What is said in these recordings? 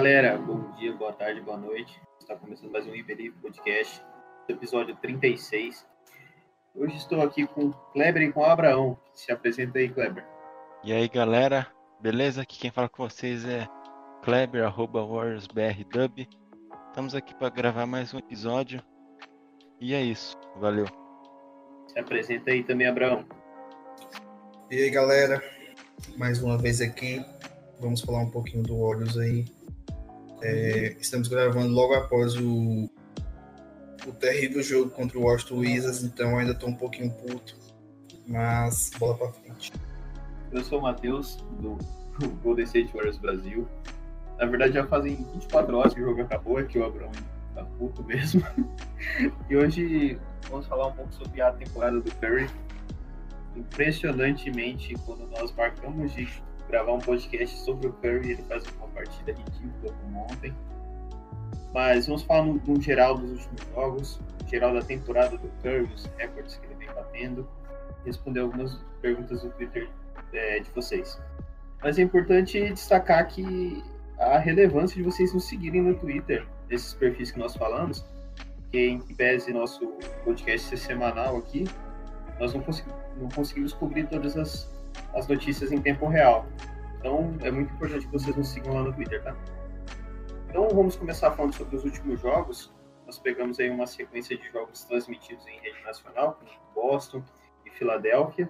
Galera, bom dia, boa tarde, boa noite. Está começando mais um Iberi Podcast, episódio 36. Hoje estou aqui com o Kleber e com o Abraão. Se apresenta aí, Kleber. E aí galera, beleza? Aqui quem fala com vocês é Kleber, arroba WarriorsBRDub. Estamos aqui para gravar mais um episódio. E é isso, valeu. Se apresenta aí também, Abraão. E aí, galera, mais uma vez aqui, vamos falar um pouquinho do Warriors aí. É, estamos gravando logo após o, o terrível jogo contra o Washington Wizards, então ainda estou um pouquinho puto, mas bola pra frente. Eu sou o Matheus, do Golden State Warriors Brasil. Na verdade, já fazem 24 horas que o jogo acabou, é que o Abraão tá puto mesmo. E hoje vamos falar um pouco sobre a temporada do Curry. Impressionantemente, quando nós marcamos de gravar um podcast sobre o Curry, ele faz uma partida ridícula como ontem. Mas vamos falar no, no geral dos últimos jogos, geral da temporada do Curry, os recordes que ele vem batendo, responder algumas perguntas do Twitter é, de vocês. Mas é importante destacar que a relevância de vocês nos seguirem no Twitter, nesses perfis que nós falamos, que em pese nosso podcast ser semanal aqui, nós não, consegui- não conseguimos cobrir todas as, as notícias em tempo real. Então é muito importante que vocês nos sigam lá no Twitter, tá? Então vamos começar falando sobre os últimos jogos. Nós pegamos aí uma sequência de jogos transmitidos em rede nacional, Boston e Filadélfia.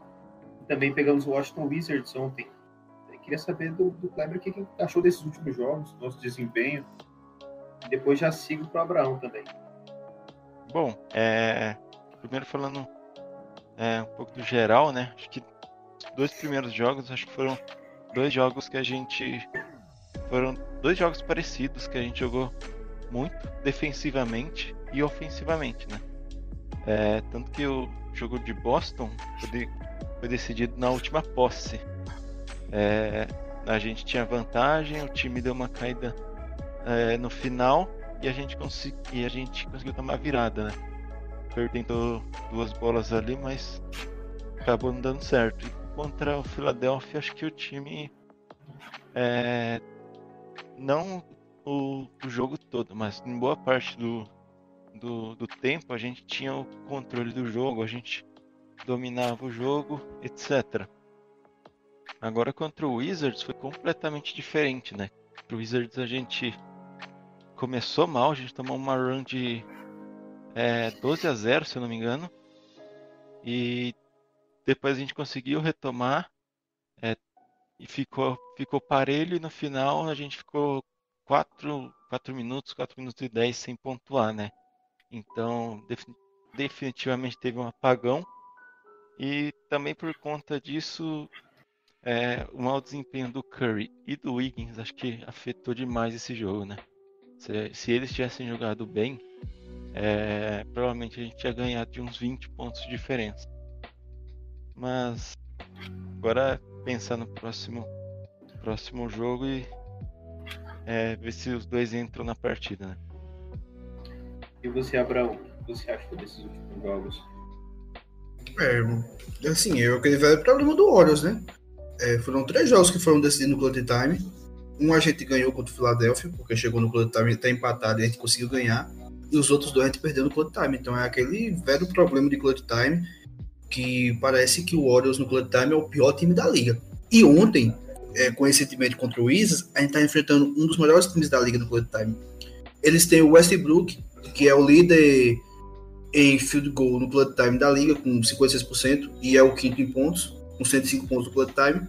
Também pegamos o Washington Wizards ontem. Eu queria saber do, do Kleber o que, que achou desses últimos jogos, nosso desempenho. Depois já sigo para o Abraão também. Bom, é, primeiro falando é, um pouco do geral, né? Acho que dois primeiros jogos, acho que foram dois jogos que a gente foram dois jogos parecidos que a gente jogou muito defensivamente e ofensivamente, né? É, tanto que o jogo de Boston foi, foi decidido na última posse. É, a gente tinha vantagem, o time deu uma caída é, no final e a gente, consegui, a gente conseguiu tomar virada, né? Perdendo duas bolas ali, mas acabou não dando certo. Contra o Philadelphia, acho que o time é, não o, o jogo todo, mas em boa parte do, do, do tempo a gente tinha o controle do jogo, a gente dominava o jogo, etc. Agora contra o Wizards foi completamente diferente, né? Contra o Wizards a gente começou mal, a gente tomou uma run de é, 12 a 0, se eu não me engano. E depois a gente conseguiu retomar é, e ficou, ficou parelho e no final a gente ficou 4, 4 minutos, 4 minutos e 10 sem pontuar, né? Então defini- definitivamente teve um apagão e também por conta disso é, o mau desempenho do Curry e do Wiggins acho que afetou demais esse jogo, né? Se, se eles tivessem jogado bem, é, provavelmente a gente ia ganhar de uns 20 pontos de diferença. Mas agora pensar no próximo, próximo jogo e é, ver se os dois entram na partida, né? E você, Abraão, o que você achou desses últimos jogos? É, assim, é aquele velho problema do Warriors, né? É, foram três jogos que foram decididos no Clutch Time. Um a gente ganhou contra o Philadelphia, porque chegou no Clutch Time, tá empatado e a gente conseguiu ganhar. E os outros dois a gente perdeu no Clutch Time. Então é aquele velho problema de Clutch Time que parece que o Warriors no Clutch Time é o pior time da liga. E ontem, é, coincidentemente contra o Wizards, a gente tá enfrentando um dos melhores times da liga no Clutch Time. Eles têm o Westbrook, que é o líder em field goal no clutch time da liga com 56% e é o quinto em pontos, com 105 pontos no clutch time.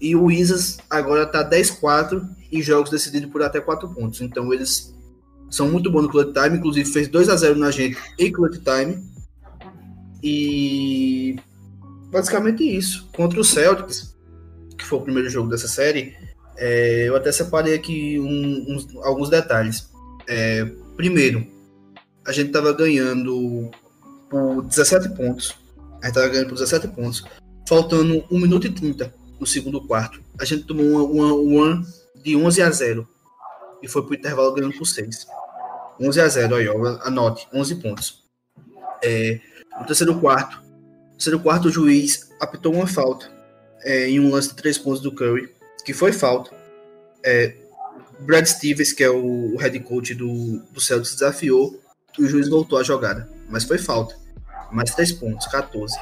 E o Wizards agora tá 10-4 em jogos decididos por até 4 pontos. Então eles são muito bons no clutch time, inclusive fez 2 a 0 na gente em clutch time. E basicamente isso. Contra o Celtics, que foi o primeiro jogo dessa série, é, eu até separei aqui um, uns, alguns detalhes. É, primeiro, a gente estava ganhando por 17 pontos. A gente estava ganhando por 17 pontos. Faltando 1 minuto e 30 no segundo quarto. A gente tomou uma, uma, uma de 11 a 0. E foi para o intervalo ganhando por 6. 11 a 0, aí, ó, anote, 11 pontos. É, no terceiro quarto, no terceiro quarto, o juiz apitou uma falta é, em um lance de 3 pontos do Curry, que foi falta. É, Brad Stevens, que é o, head coach do, do Celtics, desafiou e o juiz voltou a jogada, mas foi falta. Mais 3 pontos, 14.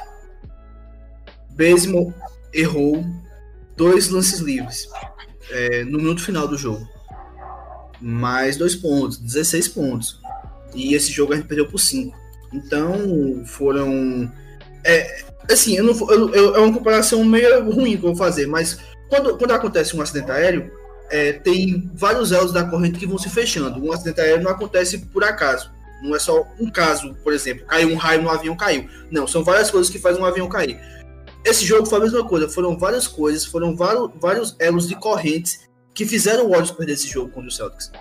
Baseball errou dois lances livres é, no minuto final do jogo mais dois pontos, 16 pontos. E esse jogo a gente perdeu por 5. Então, foram. É, assim, eu não, eu, eu, é uma comparação meio ruim que eu vou fazer, mas quando, quando acontece um acidente aéreo, é, tem vários elos da corrente que vão se fechando. Um acidente aéreo não acontece por acaso. Não é só um caso, por exemplo, caiu um raio no avião, caiu. Não, são várias coisas que fazem um avião cair. Esse jogo foi a mesma coisa, foram várias coisas, foram vários, vários elos de correntes que fizeram o Warriors perder esse jogo contra o Celtics.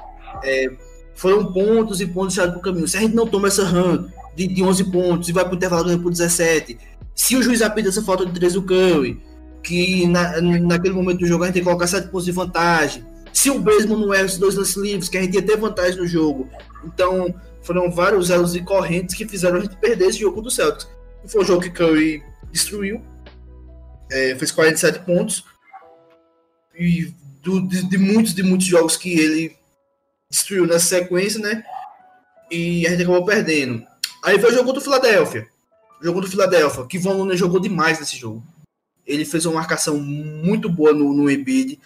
É, foram pontos e pontos deixados pro caminho. Se a gente não toma essa run de, de 11 pontos e vai pro intervalo ganhando por 17, se o juiz apita essa falta de 3 do Curry, que na, naquele momento do jogo a gente tem que colocar 7 pontos de vantagem, se o Baseball não erra os dois lances livres, que a gente ia ter vantagem no jogo. Então, foram vários elos e correntes que fizeram a gente perder esse jogo do Celtics. Foi um jogo que Curry destruiu, é, fez 47 pontos, e do, de, de, muitos, de muitos jogos que ele destruiu nessa sequência, né? E a gente acabou perdendo. Aí veio o jogo do Philadelphia. O jogo do Philadelphia, que Von jogou demais nesse jogo. Ele fez uma marcação muito boa no, no Embiid.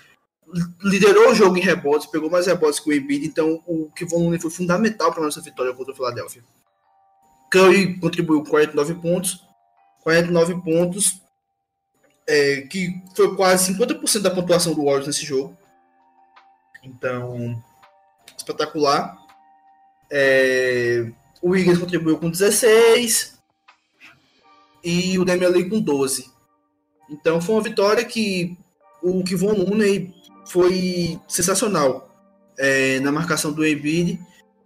Liderou o jogo em rebotes, pegou mais rebotes que o Embiid. Então, o que Von foi fundamental para nossa vitória contra o Philadelphia. Curry contribuiu com 49 pontos. 49 pontos é, que foi quase 50% da pontuação do Warriors nesse jogo. Então, espetacular. É, o Wiggins contribuiu com 16 e o Damian Lee com 12. Então foi uma vitória que o Kivon Looney foi sensacional é, na marcação do Embiid.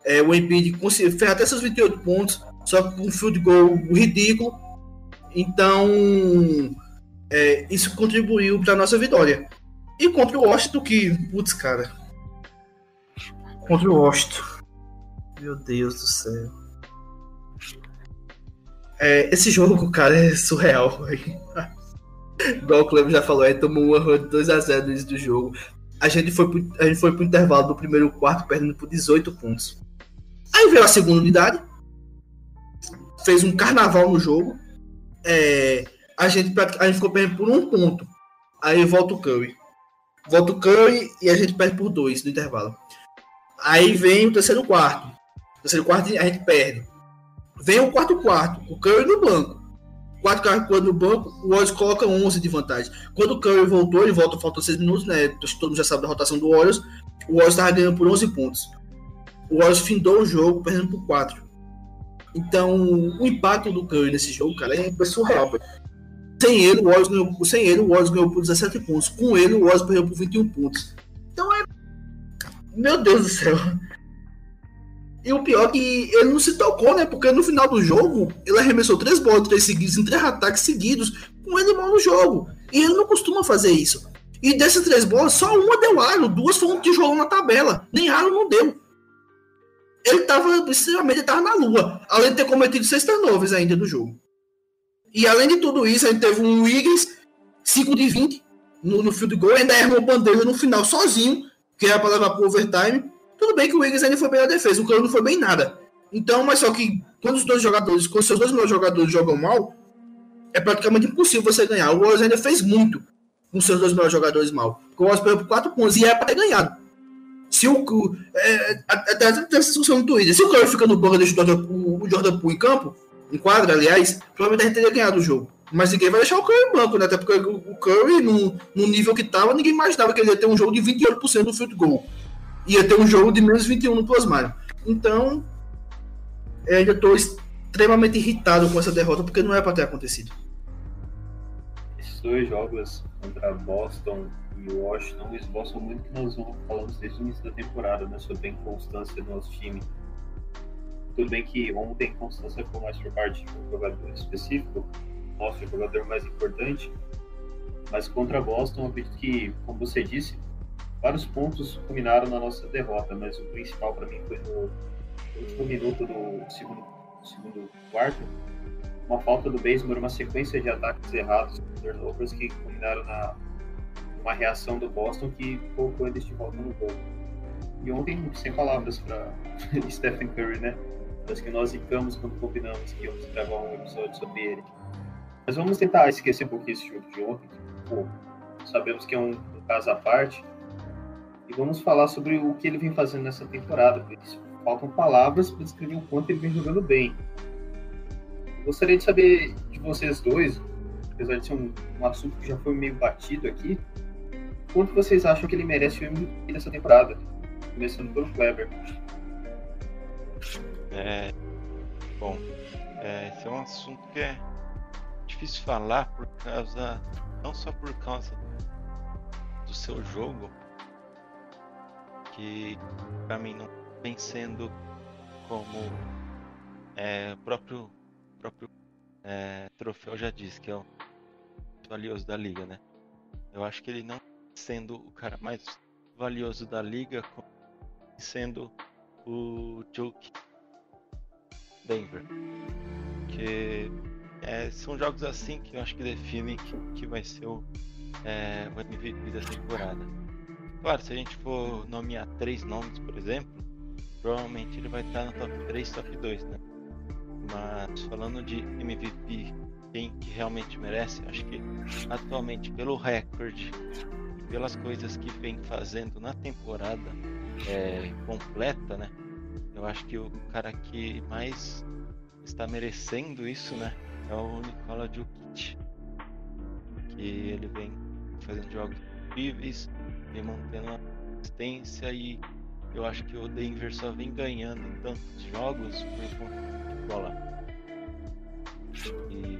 É, o Embiid conseguiu, fez até seus 28 pontos, só com um field goal ridículo. Então, é, isso contribuiu para nossa vitória. E contra o Washington, que, putz, cara. Contra o Washington. Meu Deus do céu. É, esse jogo, cara, é surreal. Igual o Cleber já falou, é, tomou uma 2x0 no início do jogo. A gente, foi pro, a gente foi pro intervalo do primeiro quarto perdendo por 18 pontos. Aí veio a segunda unidade. Fez um carnaval no jogo. É, a gente, a gente ficou perdendo por um ponto. Aí volta o Curry. Volta o Curry e a gente perde por dois no intervalo. Aí vem o terceiro quarto. Terceiro quarto a gente perde. Vem o quarto quarto. O Curry no banco. Quatro caras no banco, o Warriors coloca 11 de vantagem. Quando o Curry voltou, ele volta, faltam 6 minutos, né? Todo mundo já sabe da rotação do Warriors. O Warriors estava ganhando por 11 pontos. O Warriors findou o jogo, perdendo por 4. Então, o impacto do Curry nesse jogo, cara, é surreal. Sem ele, o Warriors ganhou, sem ele, o Warriors ganhou por 17 pontos. Com ele, o Warriors perdeu por 21 pontos. Então é. Meu Deus do céu. E o pior é que ele não se tocou, né? Porque no final do jogo, ele arremessou três bolas, três seguidos, em três ataques seguidos, com ele mal no jogo. E ele não costuma fazer isso. E dessas três bolas, só uma deu aro, duas foram um tijolão na tabela. Nem aro não deu. Ele tava, extremamente, tava na lua. Além de ter cometido seis turnovers ainda do jogo. E além de tudo isso, a gente teve um Wiggins 5 de 20 no, no field goal, ainda errou bandeja no final sozinho, que era para levar para overtime. Tudo bem que o Wiggins ainda foi bem na defesa, o Curry não foi bem nada. Então, mas só que quando os dois jogadores, quando seus dois melhores jogadores jogam mal, é praticamente impossível você ganhar. O Warriors ainda fez muito com seus dois melhores jogadores mal. O Warriors perdeu por 4 pontos e é para ter ganhado. Se o. É, até essa discussão no Twitter. Se o Curry fica no banco e deixa o Jordan, o Jordan Poole em campo, em quadra, aliás, provavelmente a gente teria ganhado o jogo. Mas ninguém vai deixar o Curry em banco, né? Até porque o Curry, no, no nível que tava, ninguém imaginava que ele ia ter um jogo de 28% do field goal. Ia ter um jogo de menos 21 no plasmário. Então, eu ainda estou extremamente irritado com essa derrota, porque não é para ter acontecido. esses dois jogos contra Boston e Washington esboçam muito que nós falamos desde o início da temporada, né, sobre a inconstância do nosso time. Tudo bem que ontem constância foi mais por parte de um jogador específico, nosso jogador mais importante, mas contra Boston, acredito que, como você disse, vários pontos culminaram na nossa derrota, mas o principal para mim foi no último minuto do segundo, segundo quarto, uma falta do Basemore, uma sequência de ataques errados, turnovers que culminaram na uma reação do Boston que colocou eles de volta no gol. E ontem, sem palavras para Stephen Curry, né? Acho que nós ficamos quando combinamos que íamos gravar um episódio sobre ele. Mas vamos tentar esquecer um pouquinho esse jogo de ontem, pô, sabemos que é um, um caso à parte, e vamos falar sobre o que ele vem fazendo nessa temporada, faltam palavras para descrever o quanto ele vem jogando bem. Gostaria de saber de vocês dois, apesar de ser um, um assunto que já foi meio batido aqui, quanto vocês acham que ele merece o MVP nessa temporada? Começando pelo Kleber. É, bom, é, esse é um assunto que é difícil falar por causa, não só por causa do seu jogo, que para mim não vem sendo como é, o próprio, próprio é, troféu já disse, que é o valioso da liga, né? Eu acho que ele não sendo o cara mais valioso da liga, sendo o Joke Denver. Que é, são jogos assim que eu acho que definem que, que vai ser o, é, o MVP da temporada. Claro, se a gente for nomear três nomes, por exemplo, provavelmente ele vai estar no top 3, top 2, né? Mas falando de MVP, quem que realmente merece, acho que atualmente pelo recorde, pelas coisas que vem fazendo na temporada é, completa, né? Eu acho que o cara que mais está merecendo isso, né? É o Nikola Jokic. Que ele vem fazendo jogos incríveis, vem mantendo a assistência e eu acho que o Denver só vem ganhando tantos jogos por conta de bola. E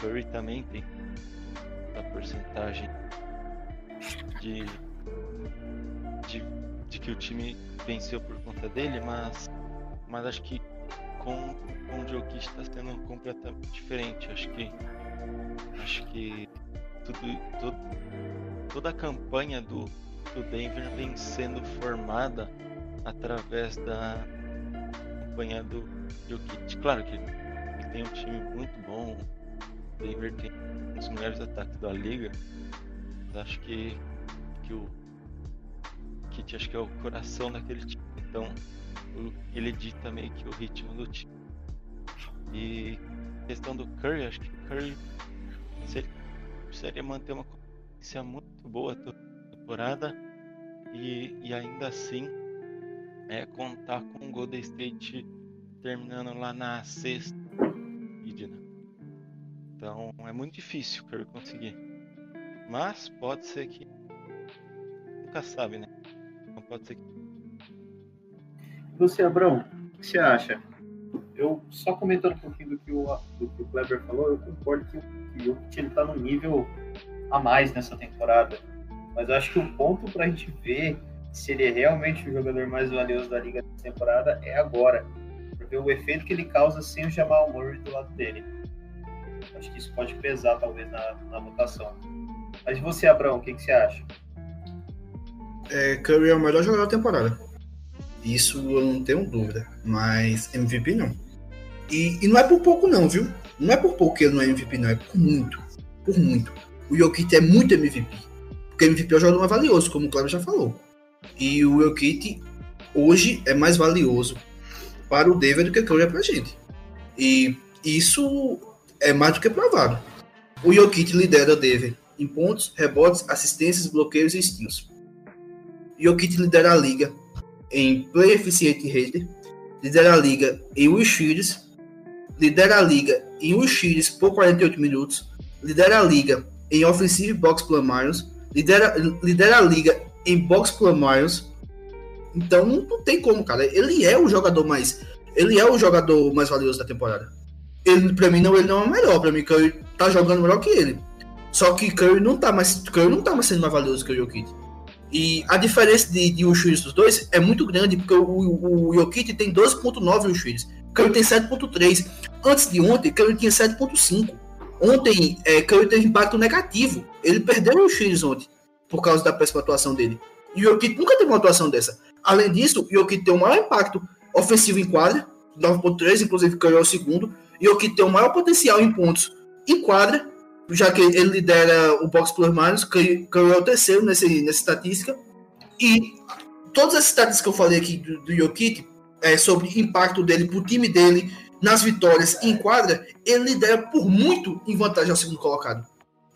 Curry também tem a porcentagem de, de, de que o time venceu por conta dele, mas, mas acho que com, com o Jokic está sendo completamente diferente. Acho que acho que tudo, tudo, toda a campanha do, do Denver vem sendo formada através da campanha do Jokic. Claro que ele tem um time muito bom. O Denver tem um dos melhores ataques da liga. Mas acho que, que o Kit acho que é o coração daquele time. Então ele dita meio que o ritmo do time. E questão do Curry, acho que o Curry se ele precisaria manter uma consistência muito boa toda temporada e, e ainda assim é contar com o Golden State terminando lá na sexta né? Então é muito difícil Curry conseguir. Mas pode ser que nunca sabe, né? Não pode ser que você, Abrão, o que você acha? Eu, só comentando um pouquinho do que o, do que o Kleber falou, eu concordo que, que o Jokic está no nível a mais nessa temporada. Mas eu acho que o ponto para a gente ver se ele é realmente o jogador mais valioso da liga nessa temporada é agora. Para ver o efeito que ele causa sem o Jamal Murray do lado dele. Acho que isso pode pesar, talvez, na, na votação. Mas você, Abrão, o que, que você acha? É, Curry é o melhor jogador da temporada. Isso eu não tenho dúvida. Mas MVP não. E, e, não é por pouco, não, viu? Não é por pouco que ele não é MVP, não. É por muito. Por muito. O Jokic é muito MVP. Porque MVP é o jogador mais valioso, como o Cláudio já falou. E o Jokic hoje é mais valioso para o Denver do que o Curry é pra gente. E isso é mais do que provado. O Jokic lidera o Denver em pontos, rebotes, assistências, bloqueios e steals. Jokic lidera a liga em Play Efficient Rater, lidera a liga em Will lidera a liga em Will por 48 minutos, lidera a liga em Offensive Box Plus Minus, lidera, lidera a liga em Box Plus. Então não tem como, cara. Ele é o jogador mais. Ele é o jogador mais valioso da temporada. Ele, pra mim, não, ele não é o melhor. Pra mim, ele tá jogando melhor que ele. Só que Curry não tá mais, Curry não tá mais sendo mais valioso que o Jokic. E a diferença de, de Ushiris dos dois é muito grande, porque o, o, o Jokic tem 12.9 Ushiris, Curry tem 7.3. Antes de ontem, Curry tinha 7.5. Ontem, é, Curry teve impacto negativo. Ele perdeu o Ushiris ontem, por causa da péssima atuação dele. E o Jokic nunca teve uma atuação dessa. Além disso, o Jokic tem o maior impacto ofensivo em quadra, 9.3, inclusive Curry é o segundo. E o tem o maior potencial em pontos em quadra, já que ele lidera o box plus minus, Curry é o terceiro nesse, nessa estatística. E todas as estatísticas que eu falei aqui do, do Jokic, é, sobre impacto dele pro time dele nas vitórias em quadra, ele lidera por muito em vantagem ao segundo colocado.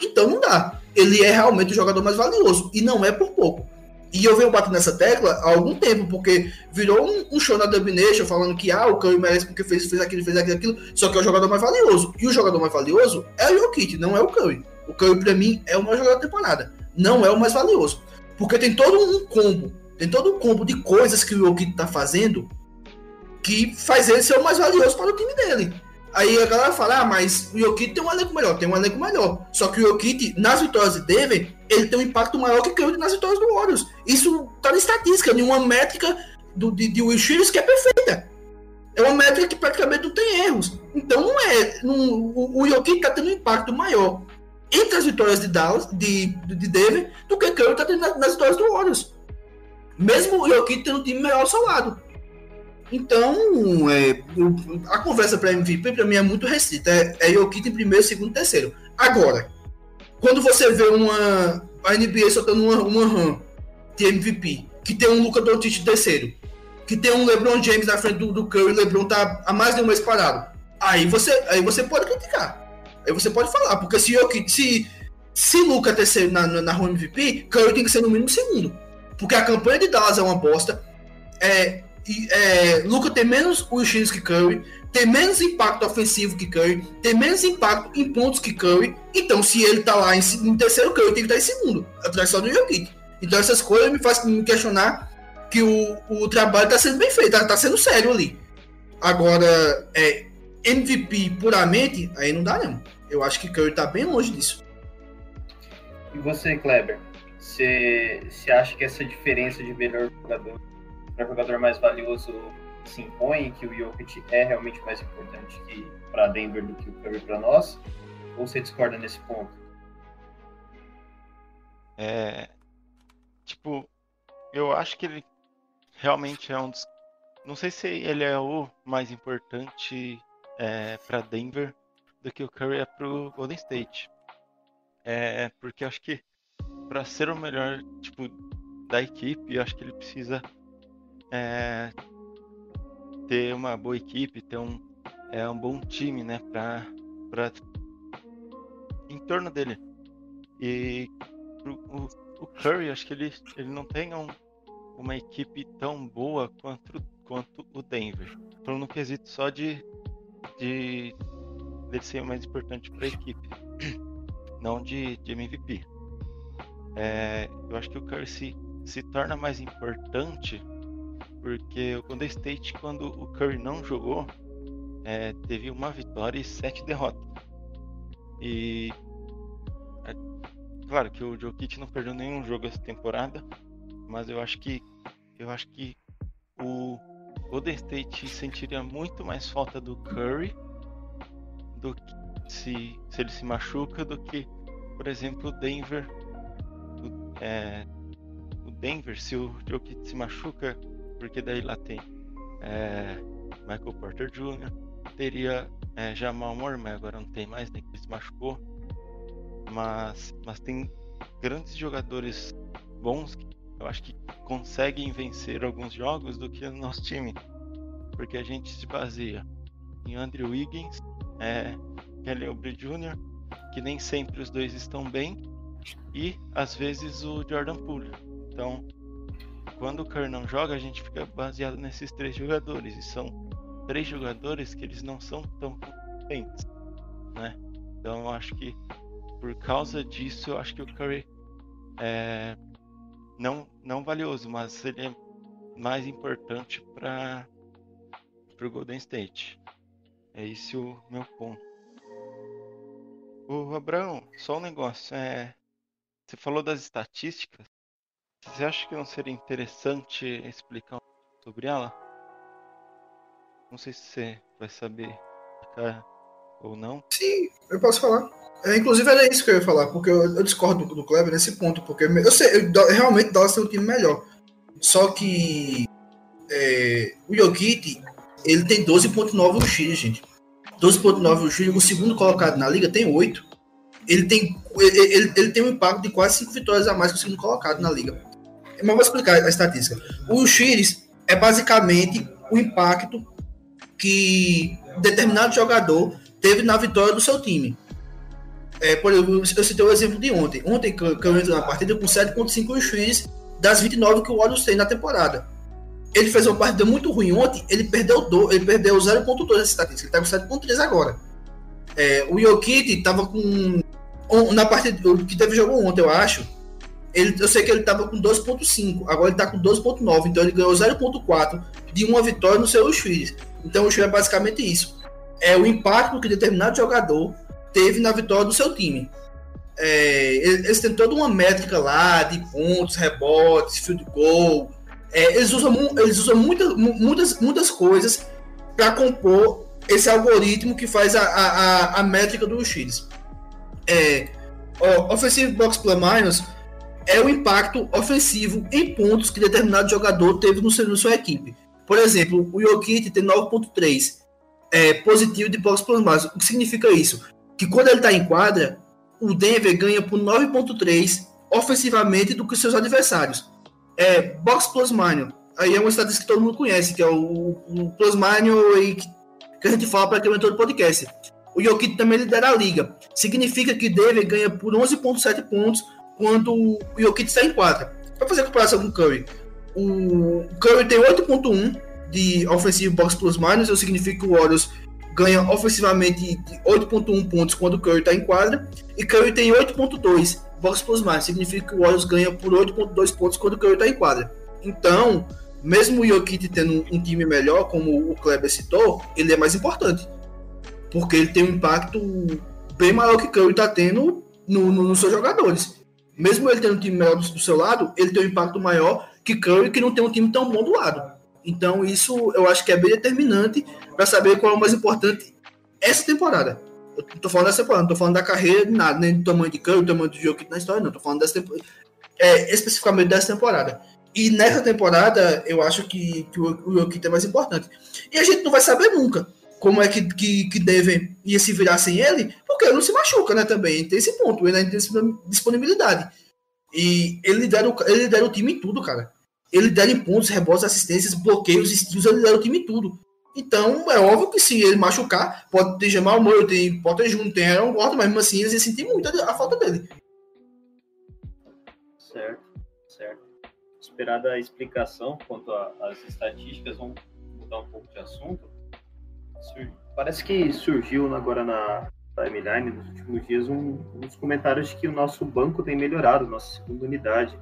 Então não dá. Ele é realmente o jogador mais valioso e não é por pouco. E eu venho batendo nessa tecla há algum tempo, porque virou um, um show na Dubnation falando que ah, o Curry merece porque fez, fez aquilo, fez aquilo, aquilo, só que é o jogador mais valioso. E o jogador mais valioso é o Jokic, não é o Curry. O Curry, pra mim, é o maior jogador da temporada. Não é o mais valioso. Porque tem todo um combo, tem todo um combo de coisas que o Jokic tá fazendo que faz ele ser o mais valioso para o time dele. Aí a galera fala, ah, mas o Jokic tem um elenco melhor, tem um elenco melhor. Só que o Jokic, nas vitórias de Denver, ele tem um impacto maior que o Curry nas vitórias do Warriors. Isso tá na estatística, em uma métrica do, de, de Will Shields que é perfeita. É uma métrica que praticamente não tem erros. Então não é. Não, o, o Jokic tá tendo um impacto maior entre as vitórias de Dallas, de, de Denver, do que o Curry tá tendo nas, nas vitórias do Warriors. Mesmo o Jokic tendo um time melhor ao seu lado. Então, é, a conversa para MVP para mim é muito restrita. É, é em primeiro, segundo, terceiro. Agora, quando você vê uma a NBA soltando uma, uma RAM de MVP, que tem um Luca Doncic terceiro, que tem um LeBron James na frente do, do Curry, LeBron tá há mais de um mês parado. Aí você, aí você pode criticar. Aí você pode falar, porque se Jokic, se se Luca é terceiro na, na, na MVP, Curry tem que ser no mínimo segundo. Porque a campanha de Dallas é uma bosta. É, é, Luca tem menos X que Curry, tem menos impacto ofensivo que Curry, tem menos impacto em pontos que Curry. Então, se ele tá lá em, em terceiro, Curry tem que estar em segundo, atrás só do Jokic. Então, essas coisas me fazem me questionar que o, o trabalho está sendo bem feito, está tá sendo sério ali. Agora, é, MVP puramente, aí não dá não. Eu acho que Curry tá bem longe disso. E você, Kleber? Você acha que essa diferença de melhor jogador jogador mais valioso se impõe, que o Jokic é realmente mais importante para Denver do que o Curry para nós? Ou você discorda nesse ponto? É, tipo, eu acho que ele realmente é um dos. Não sei se ele é o mais importante é, para Denver do que o Curry é para o Golden State. É, porque acho que para ser o melhor tipo da equipe, acho que ele precisa é, ter uma boa equipe, ter um, é, um bom time, né, pra, pra, em torno dele. E o, o Curry, acho que ele, ele não tem um, uma equipe tão boa quanto, quanto o Denver. Falando no quesito só de, de dele ser mais importante para a equipe, não de, de MVP. É, eu acho que o Curry se, se torna mais importante porque o Golden State, quando o Curry não jogou, é, teve uma vitória e sete derrotas. E é, claro que o Jokic não perdeu nenhum jogo essa temporada, mas eu acho que eu acho que o Golden State sentiria muito mais falta do Curry do que se, se ele se machuca do que, por exemplo, o Denver. O, é, o Denver, se o Jokic se machuca, porque daí lá tem é, Michael Porter Jr., teria é, Jamal mas agora não tem mais, nem né, que se machucou. Mas, mas tem grandes jogadores bons que eu acho que conseguem vencer alguns jogos do que o nosso time. Porque a gente se baseia em Andrew Wiggins, é, Kelly Oubre Jr., que nem sempre os dois estão bem, e às vezes o Jordan Poole. Então quando o Curry não joga, a gente fica baseado nesses três jogadores. E são três jogadores que eles não são tão competentes, né? Então eu acho que por causa disso, eu acho que o Curry é não, não valioso, mas ele é mais importante para o Golden State. É esse o meu ponto. Ô, Abraão, só um negócio. É... Você falou das estatísticas. Você acha que não seria interessante explicar sobre ela? Não sei se você vai saber explicar ou não. Sim, eu posso falar. É, inclusive era isso que eu ia falar, porque eu, eu discordo do, do Kleber nesse ponto, porque eu sei, eu, realmente Dallas tem um time melhor. Só que é, o Jokic, ele tem 12.9 no Chile, gente. 12.9 no Chile, o segundo colocado na liga tem 8. Ele tem, ele, ele, ele tem um impacto de quase 5 vitórias a mais que o segundo colocado na liga. Mas vou explicar a estatística. O Chile é basicamente o impacto que determinado jogador teve na vitória do seu time. É, por exemplo, eu citei o exemplo de ontem. Ontem, que eu entro na partida com 7.5 Chile das 29 que o Warriors tem na temporada ele fez uma partida muito ruim ontem, ele perdeu do, ele perdeu 0.2 nessa estatística, ele tá com 7.3 agora. É, o Jokic tava com na partida que teve jogo ontem, eu acho. Ele, eu sei que ele tava com 12.5, agora ele tá com 12.9, então ele ganhou 0.4 de uma vitória no seu X. Então o X é basicamente isso. É o impacto que determinado jogador teve na vitória do seu time. É, eles têm toda uma métrica lá de pontos, rebotes, field goal, é, eles usam, eles usam muitas, muitas, muitas coisas para compor esse algoritmo que faz a, a, a métrica do X. É, o Offensive Box Plus Minus é o impacto ofensivo em pontos que determinado jogador teve no seu, na sua equipe. Por exemplo, o Jokic tem 9.3 é, positivo de Box Plus Minus. O que significa isso? Que quando ele está em quadra, o Denver ganha por 9.3 ofensivamente do que seus adversários é Box Plus Mano. Aí é uma estatística que todo mundo conhece, que é o, o Plus Mano e que, que a gente fala para aquele todo podcast. O Jokic também lidera a liga. Significa que Denver ganha por 11,7 pontos quando o Jokic está em quadra. Para fazer a comparação com o Curry, o Curry tem 8,1 de ofensivo box plus minus, isso significa que o Warriors ganha ofensivamente 8,1 pontos quando o Curry está em quadra, e Curry tem 8,2 box plus mais, significa que o Warriors ganha por 8.2 pontos quando o Curry está em quadra. Então, mesmo o Jokic tendo um, time melhor, como o Kleber citou, ele é mais importante. Porque ele tem um impacto bem maior que o Curry está tendo no, no, nos seus jogadores. Mesmo ele tendo um time melhor do, seu lado, ele tem um impacto maior que Curry, que não tem um time tão bom do lado. Então, isso eu acho que é bem determinante para saber qual é o mais importante essa temporada. Eu tô falando dessa temporada, não tô falando da carreira, nada, nem do tamanho de Curry, do tamanho do jogo que na história, não. Tô falando dessa temporada, é, especificamente dessa temporada. E nessa temporada, eu acho que, que o, o Jokic é mais importante. E a gente não vai saber nunca como é que, que, que devem ia se virar sem ele, porque ele não se machuca, né, também. Tem esse ponto, ele ainda tem disponibilidade. E ele lidera, ele lidera o time em tudo, cara. Ele lidera em pontos, rebotes, assistências, bloqueios, estilos, ele lidera o time em tudo. Então, é óbvio que se ele machucar, pode ter Jamal Murray, tem Potter Jr., tem Aaron Gordon, mas mesmo assim eles iam sentir muito a, falta dele. Certo, certo. Esperada a explicação quanto às estatísticas, vamos mudar um pouco de assunto. Parece que surgiu agora na timeline nos últimos dias um, uns comentários de que o nosso banco tem melhorado, nossa segunda unidade.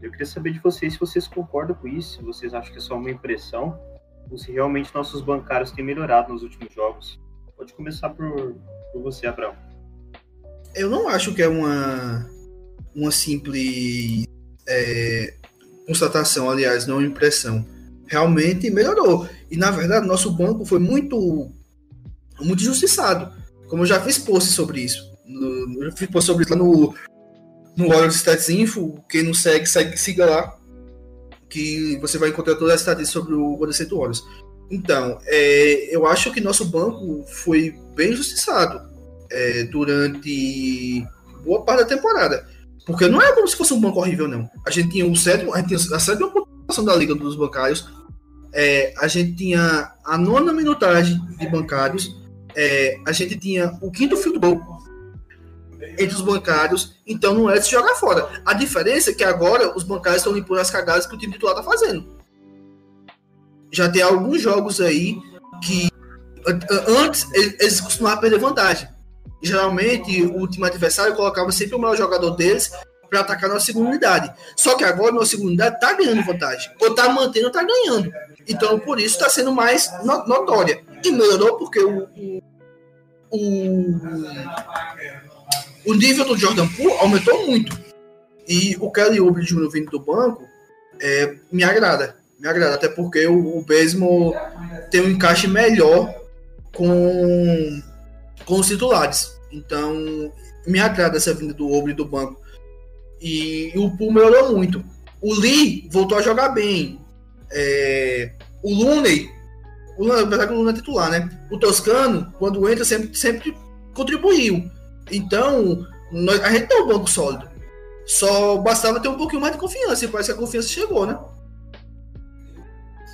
Eu queria saber de vocês se vocês concordam com isso, se vocês acham que é só uma impressão se realmente nossos bancários têm melhorado nos últimos jogos. Pode começar por, por você, Abraão. Eu não acho que é uma, uma simples é, constatação, aliás, não impressão. Realmente melhorou. E na verdade, nosso banco foi muito, muito injustiçado. Como eu já fiz post sobre isso. No, eu fiz post sobre isso lá no, no Warriors Stats Info. Quem não segue, segue siga lá que você vai encontrar todas as estatísticas sobre o Golden State Warriors. Então, é, eu acho que nosso banco foi bem injustiçado é, durante boa parte da temporada. Porque não é como se fosse um banco horrível, não. A gente tinha o sétimo, a gente tinha a sétima pontuação da liga dos bancários. É, a gente tinha a nona minutagem de bancários. É, a gente tinha o quinto goal entre os bancários, então não é de se jogar fora. A diferença é que agora os bancários estão limpando as cagadas que o time titular está fazendo. Já tem alguns jogos aí que antes eles costumavam perder vantagem. Geralmente o time adversário colocava sempre o melhor jogador deles para atacar na segunda unidade. Só que agora na segunda unidade está ganhando vantagem. Ou está mantendo ou está ganhando. Então por isso está sendo mais notória. E melhorou porque o, o, o nível do Jordan Poole aumentou muito. E o Kelly Oubre Jr. vindo do banco é, me agrada. Me agrada, até porque o, o Besmo tem um encaixe melhor com, com os titulares. Então, me agrada essa vinda do Obre do banco. E, e o Poole melhorou muito. O Lee voltou a jogar bem. É, o Looney, o, apesar que o Looney é titular, né? O Toscano, quando entra, sempre, sempre contribuiu. Então, nós, a gente tem um banco sólido. Só bastava ter um pouquinho mais de confiança, e parece que a confiança chegou, né?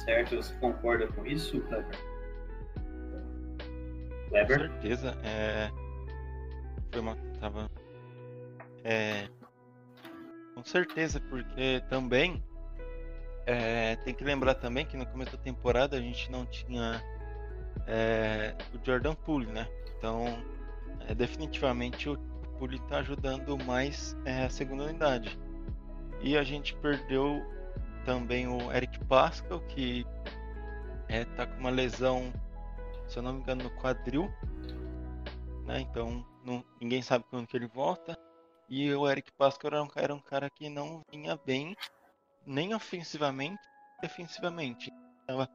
Certo, você concorda com isso, Kleber? Kleber? Com certeza. É... Foi uma. Tava. É... Com certeza, porque também. É... Tem que lembrar também que no começo da temporada a gente não tinha é... o Jordan Poole, né? Então, é, definitivamente o Poole está ajudando mais é, a segunda unidade. E a gente perdeu também o Eric Pascal, que está é, com uma lesão, se eu não me engano, no quadril. Né? Então não, ninguém sabe quando que ele volta. E o Eric Pascal era um, era um cara que não vinha bem, nem ofensivamente, defensivamente. Estava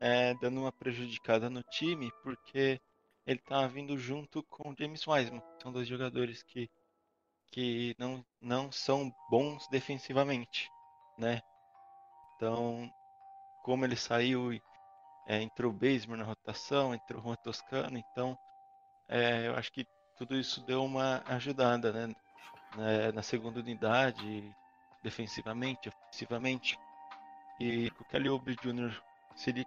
é, dando uma prejudicada no time, porque ele estava vindo junto com o James Wiseman. São dois jogadores que, que não, não são bons defensivamente, né? Então, como ele saiu, é, entrou o Baseman na rotação, entrou o Juan então é, eu acho que tudo isso deu uma ajudada, né? Na segunda unidade, defensivamente, ofensivamente. E o Kelly Oubre Jr., se ele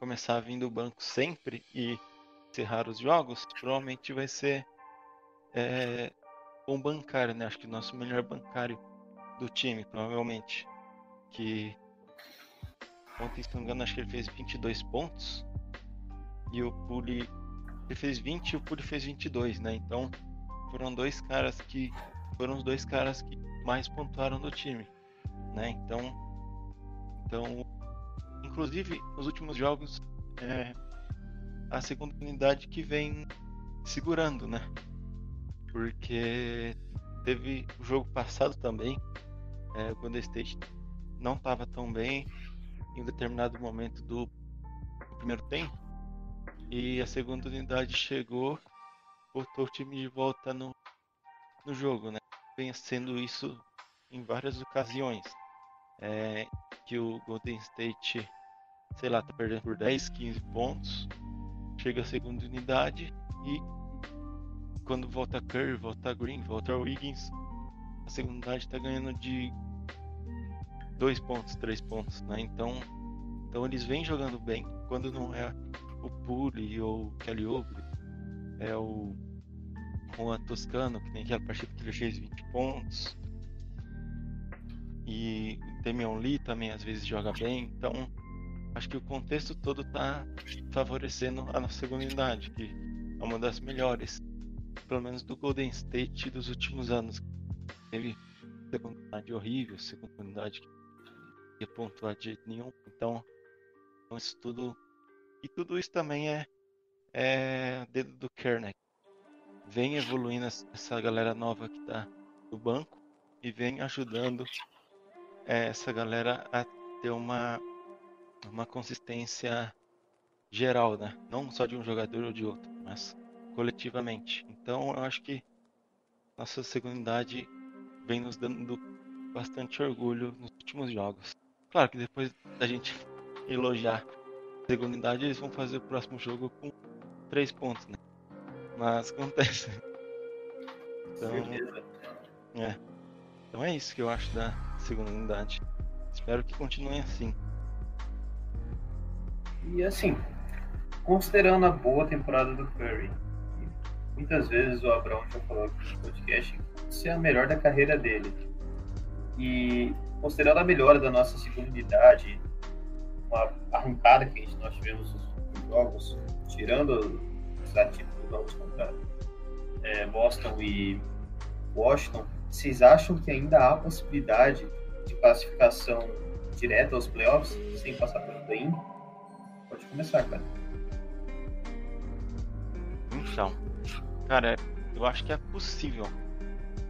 começar a vir do banco sempre e encerrar os jogos, provavelmente vai ser é, um bancário, né? Acho que o nosso melhor bancário do time, provavelmente. Que ontem, se não me engano, acho que ele fez 22 pontos. E o Puli ele fez 20 e o Puli fez 22, né? Então foram dois caras que foram os dois caras que mais pontuaram do time, né? Então, então, inclusive nos últimos jogos é, a segunda unidade que vem segurando, né? Porque teve o jogo passado também, é, o Golden State não estava tão bem em um determinado momento do, do, primeiro tempo e a segunda unidade chegou, botou o time de volta no, no jogo, né? Vem sendo isso em várias ocasiões. É, que o Golden State, sei lá, tá perdendo por 10, 15 pontos chega a segunda unidade e quando volta Curry, volta Green, volta Wiggins, a segunda unidade está ganhando de dois pontos, três pontos, né? Então, então eles vêm jogando bem. Quando não é o Puli ou o Kelly Oubre, é o Juan Toscano, que tem aquela partida que ele fez 20 pontos. E o Damian Lee também às vezes joga bem. Então, acho que o contexto todo está favorecendo a nossa segunda unidade, que é uma das melhores, pelo menos do Golden State dos últimos anos. Teve segunda unidade horrível, segunda unidade que ia pontuar de jeito nenhum. Então, isso tudo. E tudo isso também é, é dedo do Kerner. Vem evoluindo essa galera nova que está no banco e vem ajudando é, essa galera a ter uma uma consistência geral, né? Não só de um jogador ou de outro, mas coletivamente. Então eu acho que nossa segundidade vem nos dando bastante orgulho nos últimos jogos. Claro que depois da gente elogiar a segundidade, eles vão fazer o próximo jogo com três pontos, né? Mas acontece. Então, é. Então é isso que eu acho da segunda unidade. Espero que continuem assim. E assim, considerando a boa temporada do Curry, muitas vezes o Abraão já falou aqui no podcast que é a melhor da carreira dele. E considerando a melhora da nossa segunda unidade, uma arrancada que nós tivemos nos jogos, tirando atípicos jogos contra é, Boston e Washington, vocês acham que ainda há possibilidade de classificação direta aos playoffs sem passar pelo play-in? Pode começar, cara. Então, cara, eu acho que é possível.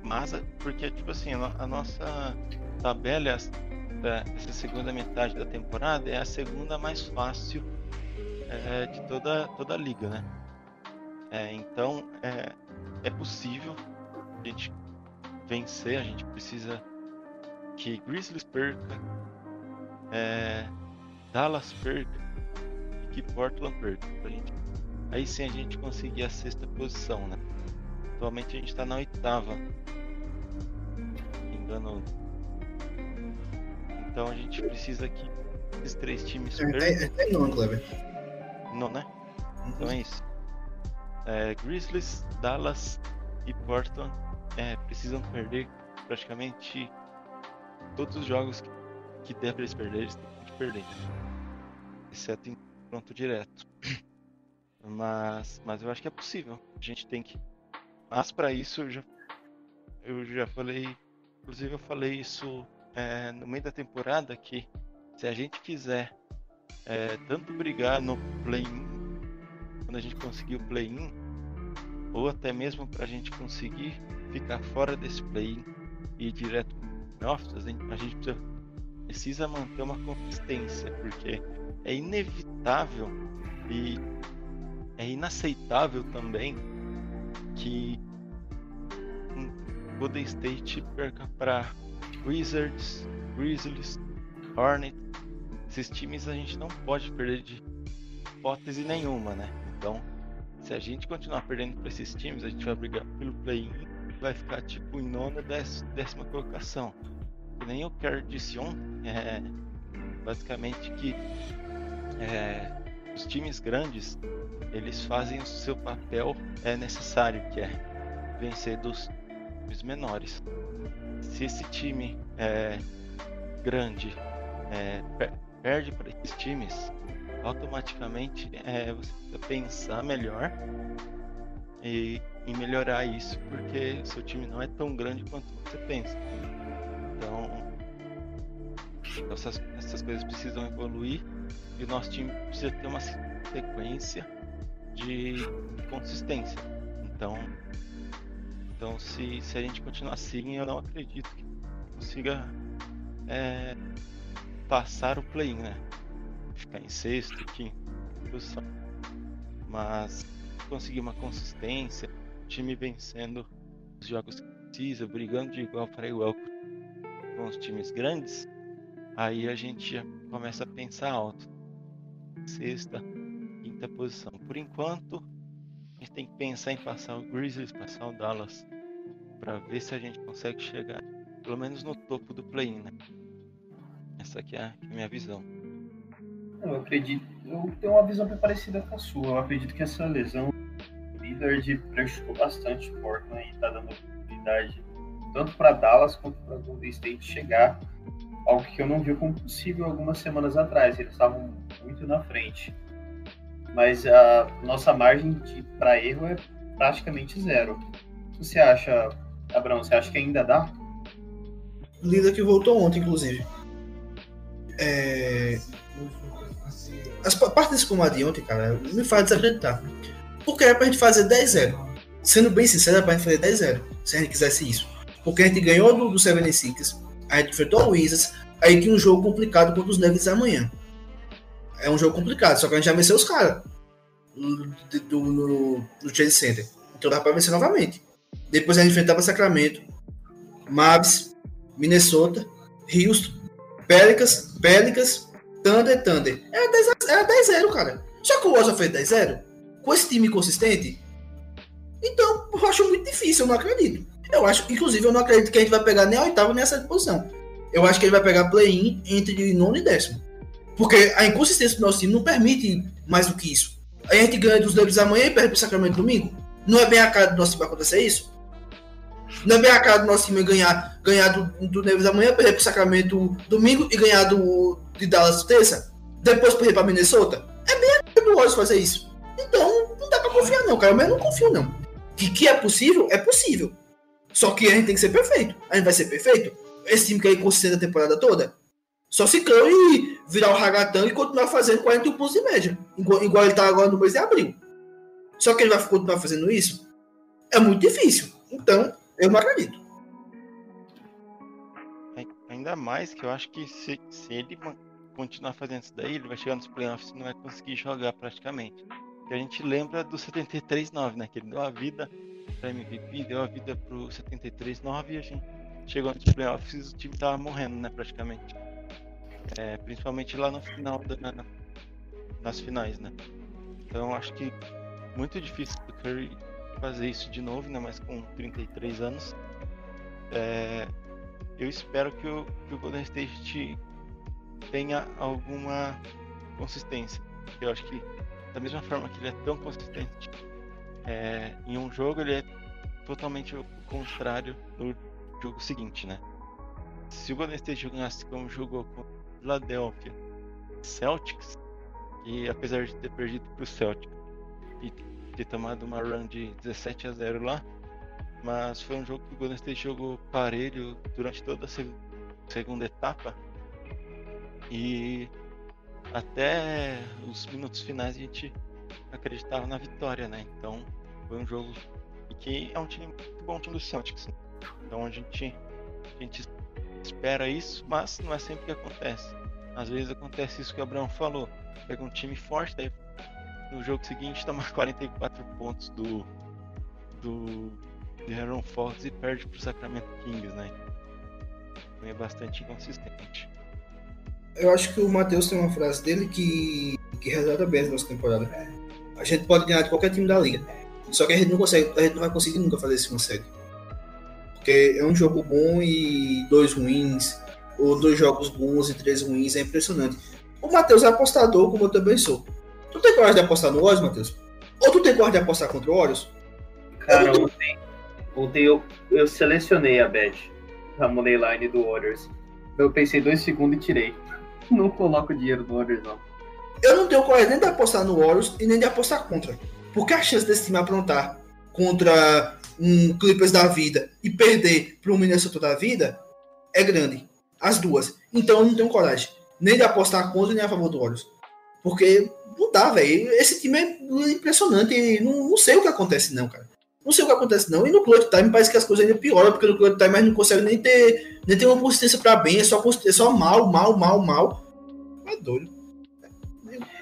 Mas, porque, tipo assim, a nossa tabela, essa segunda metade da temporada, é a segunda mais fácil é, de toda, toda a liga, né? É, então, é, é possível a gente vencer, a gente precisa que Grizzlies perca, é, Dallas perca e que Portland perca. Pra gente, aí sim a gente conseguir a sexta posição, né? Atualmente a gente está na oitava. Engano. Então a gente precisa que esses três times é, percam. É, é, não, Cleber. Não, né? Então é isso. É, Grizzlies, Dallas e Portland é, precisam perder praticamente todos os jogos que, que der pra eles perder, eles têm que perder. Exceto em pronto direto. Mas, mas eu acho que é possível. A gente tem que. Mas para isso eu já, eu já falei. Inclusive eu falei isso é, no meio da temporada que se a gente quiser é, tanto brigar no play-in, quando a gente conseguir o play-in, ou até mesmo para a gente conseguir ficar fora desse play-in e ir direto playoffs, a gente precisa, precisa manter uma consistência, porque é inevitável e é inaceitável também que Golden State perca para Wizards, Grizzlies, Hornets. Esses times a gente não pode perder de hipótese nenhuma, né? Então, se a gente continuar perdendo para esses times, a gente vai brigar pelo play-in vai ficar tipo em nona, décima colocação. Que nem o Kerr disse ontem, é, basicamente que é, os times grandes eles fazem o seu papel é necessário, que é vencer dos times menores. Se esse time é grande é, perde para esses times, automaticamente é, você precisa pensar melhor e, e, melhorar isso, porque seu time não é tão grande quanto você pensa. Então, essas, essas coisas precisam evoluir e o nosso time precisa ter uma sequência de consistência. Então, então se, se a gente continuar assim, eu não acredito que consiga é, passar o play, né? Ficar em sexto, quinto posição. Mas conseguir uma consistência, time vencendo os jogos que precisa, brigando de igual para igual com os times grandes, aí a gente começa a pensar alto. Sexta, quinta posição. Por enquanto, a gente tem que pensar em passar o Grizzlies, passar o Dallas, para ver se a gente consegue chegar pelo menos no topo do play-in, né? Essa aqui é a minha visão. Eu acredito, eu tenho uma visão bem parecida com a sua. Eu acredito que essa lesão Lillard prejudicou bastante o Portland e está dando oportunidade tanto para Dallas quanto para Golden State chegar algo que eu não vi como possível algumas semanas atrás. Eles estavam muito na frente. Mas a nossa margem para erro é praticamente zero. O que você acha, Abraão? Você acha que ainda dá? Lida que voltou ontem, inclusive. É... As partes desse combate de ontem, cara, me faz desacreditar. Porque era pra gente fazer 10-0. Sendo bem sincero, era pra gente fazer 10-0. Se a gente quisesse isso. Porque a gente ganhou do, do 76 a gente enfrentou o Wizards, aí tinha um jogo complicado contra os Nuggets amanhã. É um jogo complicado, só que a gente já venceu os caras no, no, no Trade Center. Então dá pra vencer novamente. Depois a gente enfrentava Sacramento, Mavs, Minnesota, Houston, Pelicans, Pelicans, Thunder, Thunder. Era 10-0, cara. Só que o Osa fez 10-0 com esse time consistente. Então, eu acho muito difícil, eu não acredito. Eu acho, inclusive, eu não acredito que a gente vai pegar nem a oitava nem a sétima posição. Eu acho que ele vai pegar play-in entre nono e décimo. Porque a inconsistência do nosso time não permite mais do que isso. A gente ganha dos Dubs amanhã e perde pro Sacramento domingo. Não é bem a cara do nosso time acontecer isso? Não é bem a cara do nosso time ganhar, ganhar do, do Neves amanhã, perder pro Sacramento domingo e ganhar do, de Dallas terça? Depois perder pra Minnesota? É bem Warriors fazer isso. Então, não dá pra confiar não, cara. Eu não confio não. Que, que é possível, é possível. Só que a gente tem que ser perfeito. A gente vai ser perfeito? Esse time que é inconsistente a temporada toda? Só se e virar o Ragatanga e continuar fazendo 40 pontos de média. Igual, igual ele tá agora no mês de abril. Só que ele vai continuar fazendo isso? é muito difícil. Então, eu não acredito. Ainda mais que eu acho que se, se ele continuar fazendo isso daí, ele vai chegar nos playoffs e não vai conseguir jogar praticamente. A gente lembra do 73-9, né? Que ele deu a vida para MVP, deu a vida pro 73-9 e a gente chegou nos playoffs e o time tava morrendo, né? Praticamente. É, principalmente lá no final, da, nas finais, né? Então acho que muito difícil do Curry fazer isso de novo, né? Mas com 33 anos. É, eu espero que o, que o Golden State tenha alguma consistência. Eu acho que da mesma forma que ele é tão consistente é, em um jogo, ele é totalmente o contrário no jogo seguinte, né? Se o Golden State jogasse como jogou com o Philadelphia Celtics, e apesar de ter perdido para o Celtics e ter tomado uma run de 17 a 0 lá, mas foi um jogo que o Golden State jogou parelho durante toda a segunda etapa. E até os minutos finais a gente acreditava na vitória, né? Então foi um jogo que é um time muito bom, um time do Celtics. Né? Então a gente, a gente espera isso, mas não é sempre que acontece. Às vezes acontece isso que o Abraão falou. Pega um time forte, daí no jogo seguinte toma 44 pontos do, do de Aaron Fox e perde pro Sacramento Kings, né? Então é bastante inconsistente. Eu acho que o Matheus tem uma frase dele que, que bem a nossa temporada. A gente pode ganhar de qualquer time da liga. Só que a gente não consegue, a gente não vai conseguir nunca fazer esse consegue. Porque é um jogo bom e dois ruins, ou dois jogos bons e três ruins, é impressionante. O Matheus é apostador, como eu também sou. Tu tem coragem de apostar no Warriors, Matheus? Ou tu tem coragem de apostar contra o Warriors? Cara, eu ontem, ontem eu, eu selecionei a bet, a money line do Warriors. Eu pensei dois segundos e tirei. Não coloco dinheiro no Warriors, não. Eu não tenho coragem nem de apostar no Warriors e nem de apostar contra. Porque a chance desse time aprontar contra um Clippers da vida e perder para um Minnesota da vida é grande. As duas. Então eu não tenho coragem. Nem de apostar contra nem a favor do Warriors. Porque não dá, velho. Esse time é impressionante. Não, não sei o que acontece, não, cara. Não sei o que acontece, não. E no Clutch Time parece que as coisas ainda pioram, porque no Clutch Time gente não consegue nem ter, nem ter uma consistência para bem, é só, é só mal, mal, mal, mal. É doido.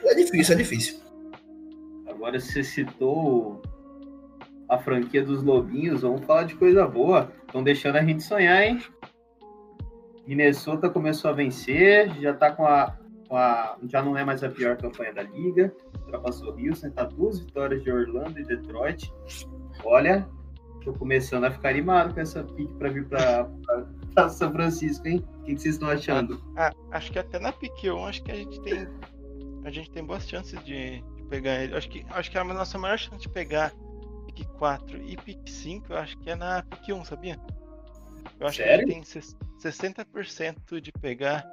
É difícil, é difícil. Agora você citou a franquia dos Lobinhos, vamos falar de coisa boa. Estão deixando a gente sonhar, hein? Minnesota começou a vencer, já tá com a, com a, Já não é mais a pior campanha da liga. Ultrapassou o Houston, tá duas vitórias de Orlando e Detroit. Olha, tô começando a ficar animado com essa pique para vir para São Francisco, hein? O que, que vocês estão achando? Ah, ah, acho que até na pique 1, acho que a gente tem a gente tem boas chances de, de pegar ele. Acho que acho que a nossa maior chance de pegar pique 4 e pique 5, eu acho que é na pique 1, sabia? Eu acho Sério? que a gente tem 60% de pegar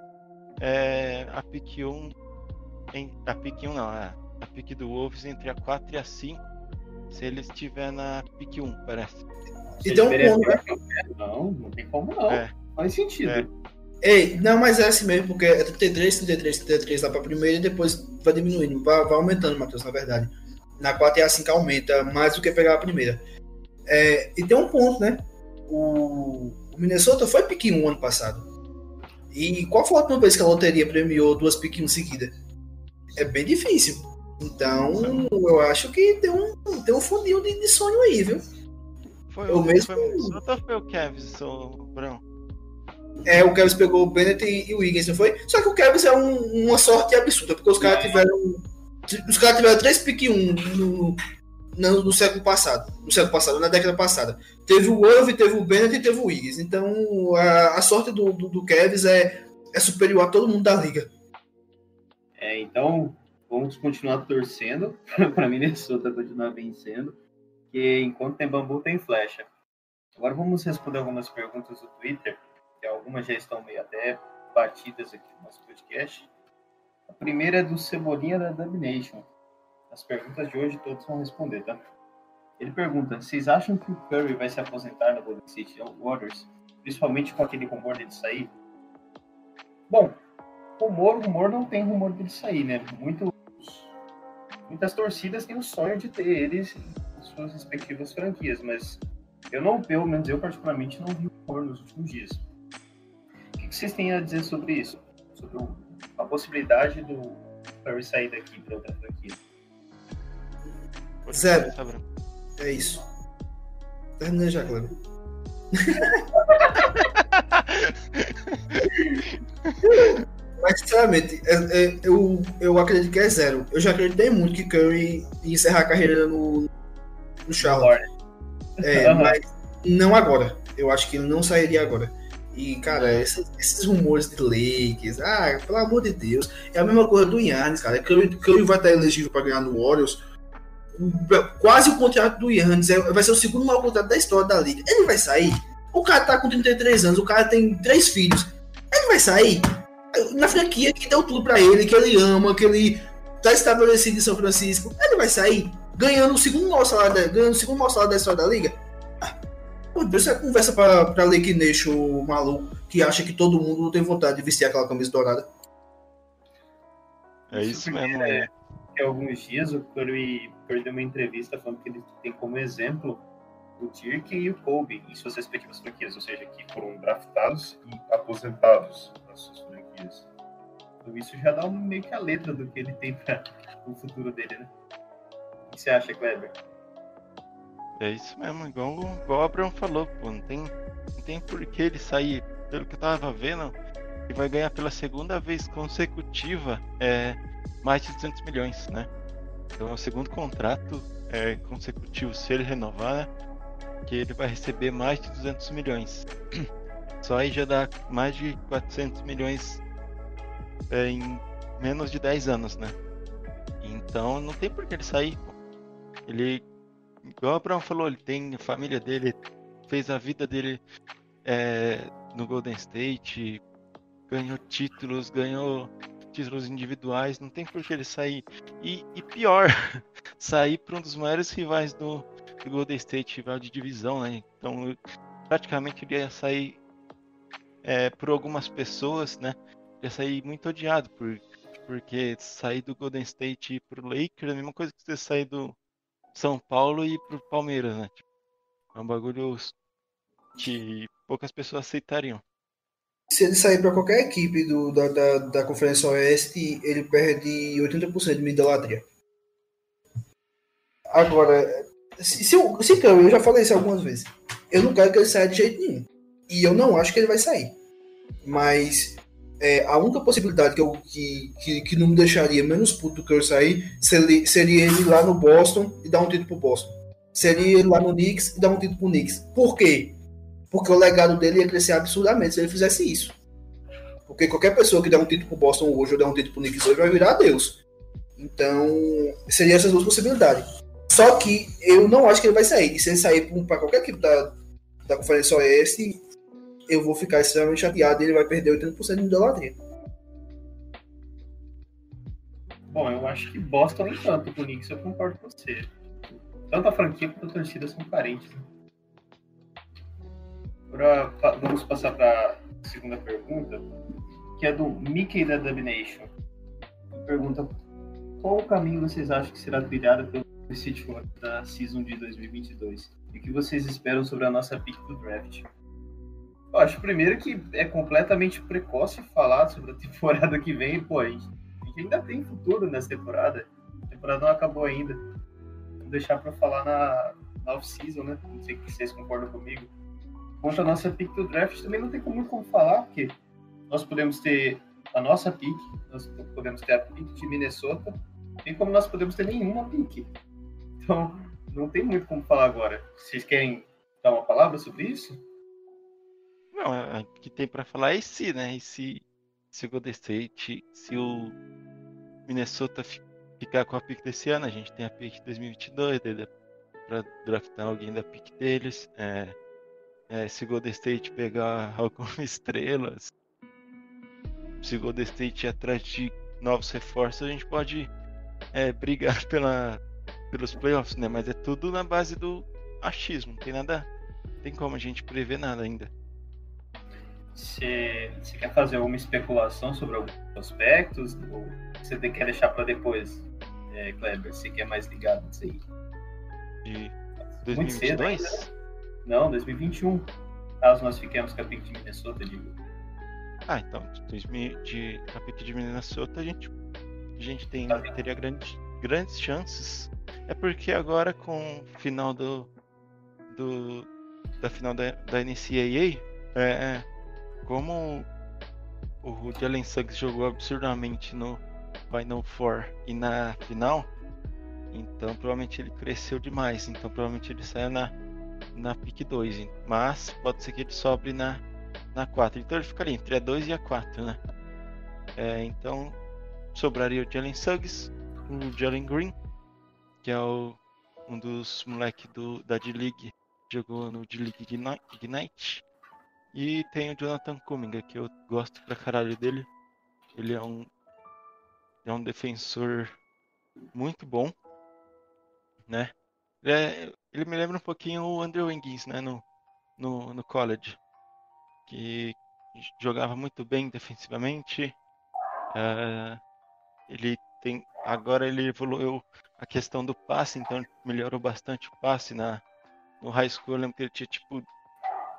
é, a pique 1 em, a pique 1 não, a, a pique do Wolves entre a 4 e a 5 se ele estiver na pick 1, parece. Então, um né? Não, não tem como não. É. Faz sentido. É. Ei, não, mas é assim mesmo, porque é 33, 33, 33 lá pra primeira e depois vai diminuindo, vai, vai aumentando, Matheus, na verdade. Na 4 e a 5 aumenta mais do que pegar a primeira. É, e tem um ponto, né? O, o Minnesota foi pick 1 ano passado. E qual foi a última vez que a loteria premiou duas 1 seguidas? É bem difícil. Então, eu acho que tem um, tem um fundinho de, de sonho aí, viu? Foi o mesmo. Foi Minnesota ou foi o Kevs, o Brão? É, o Kevs pegou o Bennett e, o Wiggins, não foi? Só que o Kevs é um, uma sorte absurda, porque os caras tiveram. Os caras tiveram três pick 1 no, no, no, século passado. No século passado, na década passada. Teve o Irv, teve o Bennett e teve o Wiggins. Então a, a sorte do, do, do Kevs é, é superior a todo mundo da liga. É, então vamos continuar torcendo para Minnesota continuar vencendo, que enquanto tem bambu tem flecha. Agora vamos responder algumas perguntas do Twitter, que algumas já estão meio até batidas aqui no nosso podcast. A primeira é do Cebolinha da Domination. As perguntas de hoje todos vão responder, tá? Ele pergunta: vocês acham que o Curry vai se aposentar no Golden State Warriors, principalmente com aquele rumor dele sair? Bom, rumor, rumor não tem rumor dele sair, né? Muito muitas torcidas têm o sonho de ter eles suas respectivas franquias, mas eu não, pelo menos eu particularmente, não vi o rumor nos últimos dias. O que vocês têm a dizer sobre isso? Sobre a possibilidade do Curry sair daqui para outra franquia? Zero. É isso. Terminei já, Cleber. Mas, sinceramente, é, é, eu, eu acredito que é zero. Eu já acreditei muito que Curry ia encerrar a carreira no, no Charlotte. É, uhum. mas não agora. Eu acho que ele não sairia agora. E, cara, esses, esses, rumores de Lakers, ah, pelo amor de Deus, é a mesma coisa do Yannis, cara. Curry, Curry vai estar elegível para ganhar no Warriors. Quase o contrato do Yannis é, vai ser o segundo maior contrato da história da liga. Ele vai sair. O cara tá com 33 anos, o cara tem três filhos. Ele vai sair na franquia que deu tudo para ele, que ele ama, que ele tá estabelecido em São Francisco. Ele vai sair ganhando o segundo maior salário da, ganhando o segundo maior salário da história da liga. Ah, você conversa pra, pra Lake Nation maluco que acha que todo mundo tem vontade de vestir aquela camisa dourada. É isso mesmo, é. Há alguns dias o Curry perdeu uma entrevista falando que ele tem como exemplo o Dirk e o Kobe em suas respectivas franquias, ou seja, que foram draftados e aposentados nas suas franquias. Então isso já dá meio que a letra do que ele tem para o futuro dele, né? Você acha, Kleber? É isso mesmo, igual, igual o Abraão falou, pô, não tem, não tem por que ele sair, pelo que eu tava vendo, ele vai ganhar pela segunda vez consecutiva é, mais de 200 milhões, né? Então o segundo contrato é, consecutivo, se ele renovar, né? que ele vai receber mais de 200 milhões. Só aí já dá mais de 400 milhões é, em menos de 10 anos, né? Então não tem por que ele sair. Ele, igual o Abraão falou, ele tem a família dele, fez a vida dele é, no Golden State, ganhou títulos, ganhou títulos individuais, não tem por que ele sair. E, e pior, sair para um dos maiores rivais do, do Golden State, rival de divisão, né? Então, praticamente ele ia sair é, por algumas pessoas, né? Ia sair muito odiado por, porque sair do Golden State ir pro Lakers é a mesma coisa que você sair do São Paulo e pro Palmeiras, né? Tipo, é um bagulho que poucas pessoas aceitariam. Se ele sair para qualquer equipe do, da, da, da Conferência Oeste, ele perde 80% de idolatria. Agora, se, se, se Curry, eu já falei isso algumas vezes, eu não quero que ele saia de jeito nenhum. E eu não acho que ele vai sair. Mas é, a única possibilidade que, eu, que, que, que, não me deixaria menos puto do Curry sair seria, seria ele lá no Boston e dar um título pro Boston. Seria ele lá no Knicks e dar um título pro Knicks. Por quê? Porque o legado dele ia crescer absurdamente se ele fizesse isso. Porque qualquer pessoa que der um título pro Boston hoje ou der um título pro Knicks hoje vai virar Deus. Então, seriam essas duas possibilidades. Só que eu não acho que ele vai sair. E se ele sair para qualquer equipe da, da Conferência Oeste, eu vou ficar extremamente chateado e ele vai perder 80% de idolatria. Bom, eu acho que Boston nem tanto com Knicks, eu concordo com você. Tanto a franquia quanto a torcida são parentes. Né? Agora vamos passar para a segunda pergunta, que é do Mickey da Dubnation. Pergunta: Qual o caminho vocês acham que será trilhado pelo City da season de 2022? E o que vocês esperam sobre a nossa pick do draft? Eu acho primeiro que é completamente precoce falar sobre a temporada que vem. Pô, a gente, a gente ainda tem futuro nessa temporada. A temporada não acabou ainda. Vou deixar para falar na, na off-season, né? Não sei se vocês concordam comigo. Quanto a nossa pick do draft, também não tem muito como falar, porque nós podemos ter a nossa pick, nós podemos ter a pick de Minnesota, tem como nós podemos ter nenhuma pick. Então, não tem muito como falar agora. Vocês querem dar uma palavra sobre isso? Não, é, o que tem para falar é se, né? E se, se o Golden State, se o Minnesota ficar com a pick desse ano, a gente tem a pick 2022 para draftar alguém da pick deles. É, é, se o Golden State pegar algumas estrelas, se o Golden State ir atrás de novos reforços, a gente pode é, brigar pela pelos playoffs, né? Mas é tudo na base do achismo, não tem nada. Não tem como a gente prever nada ainda. Você, você quer fazer alguma especulação sobre alguns aspectos? Ou você quer deixar para depois, é, Kleber? Você quer mais ligado nisso aí? De Muito cedo 2022? ainda. Não, 2021. Caso nós fiquemos com a pick de Minnesota, digo. Ah, então, de, 2000 de a pick de Minnesota a gente, a gente tem, Tá teria grandes, grandes chances. É porque agora com o final do, do da final da, da NCAA, é, como o Jalen Suggs jogou absurdamente no Final Four e na final, então provavelmente ele cresceu demais. Então provavelmente ele saiu na, na pick 2. Mas pode ser que ele sobre na, na 4. Então ele ficaria entre a 2 e a 4, né? É, então sobraria o Jalen Suggs, o Jalen Green, que é o, um dos moleques do, da D-League, jogou no D-League Igni- Ignite. E tem o Jonathan Kuminga, que eu gosto pra caralho dele. Ele é um, é um defensor muito bom, né? Ele, é- ele me lembra um pouquinho o Andrew Wiggins, né? No, no, no college. Que jogava muito bem defensivamente. Ah, ele tem. Agora ele evoluiu a questão do passe, então melhorou bastante o passe na, no high school. Eu lembro que ele tinha tipo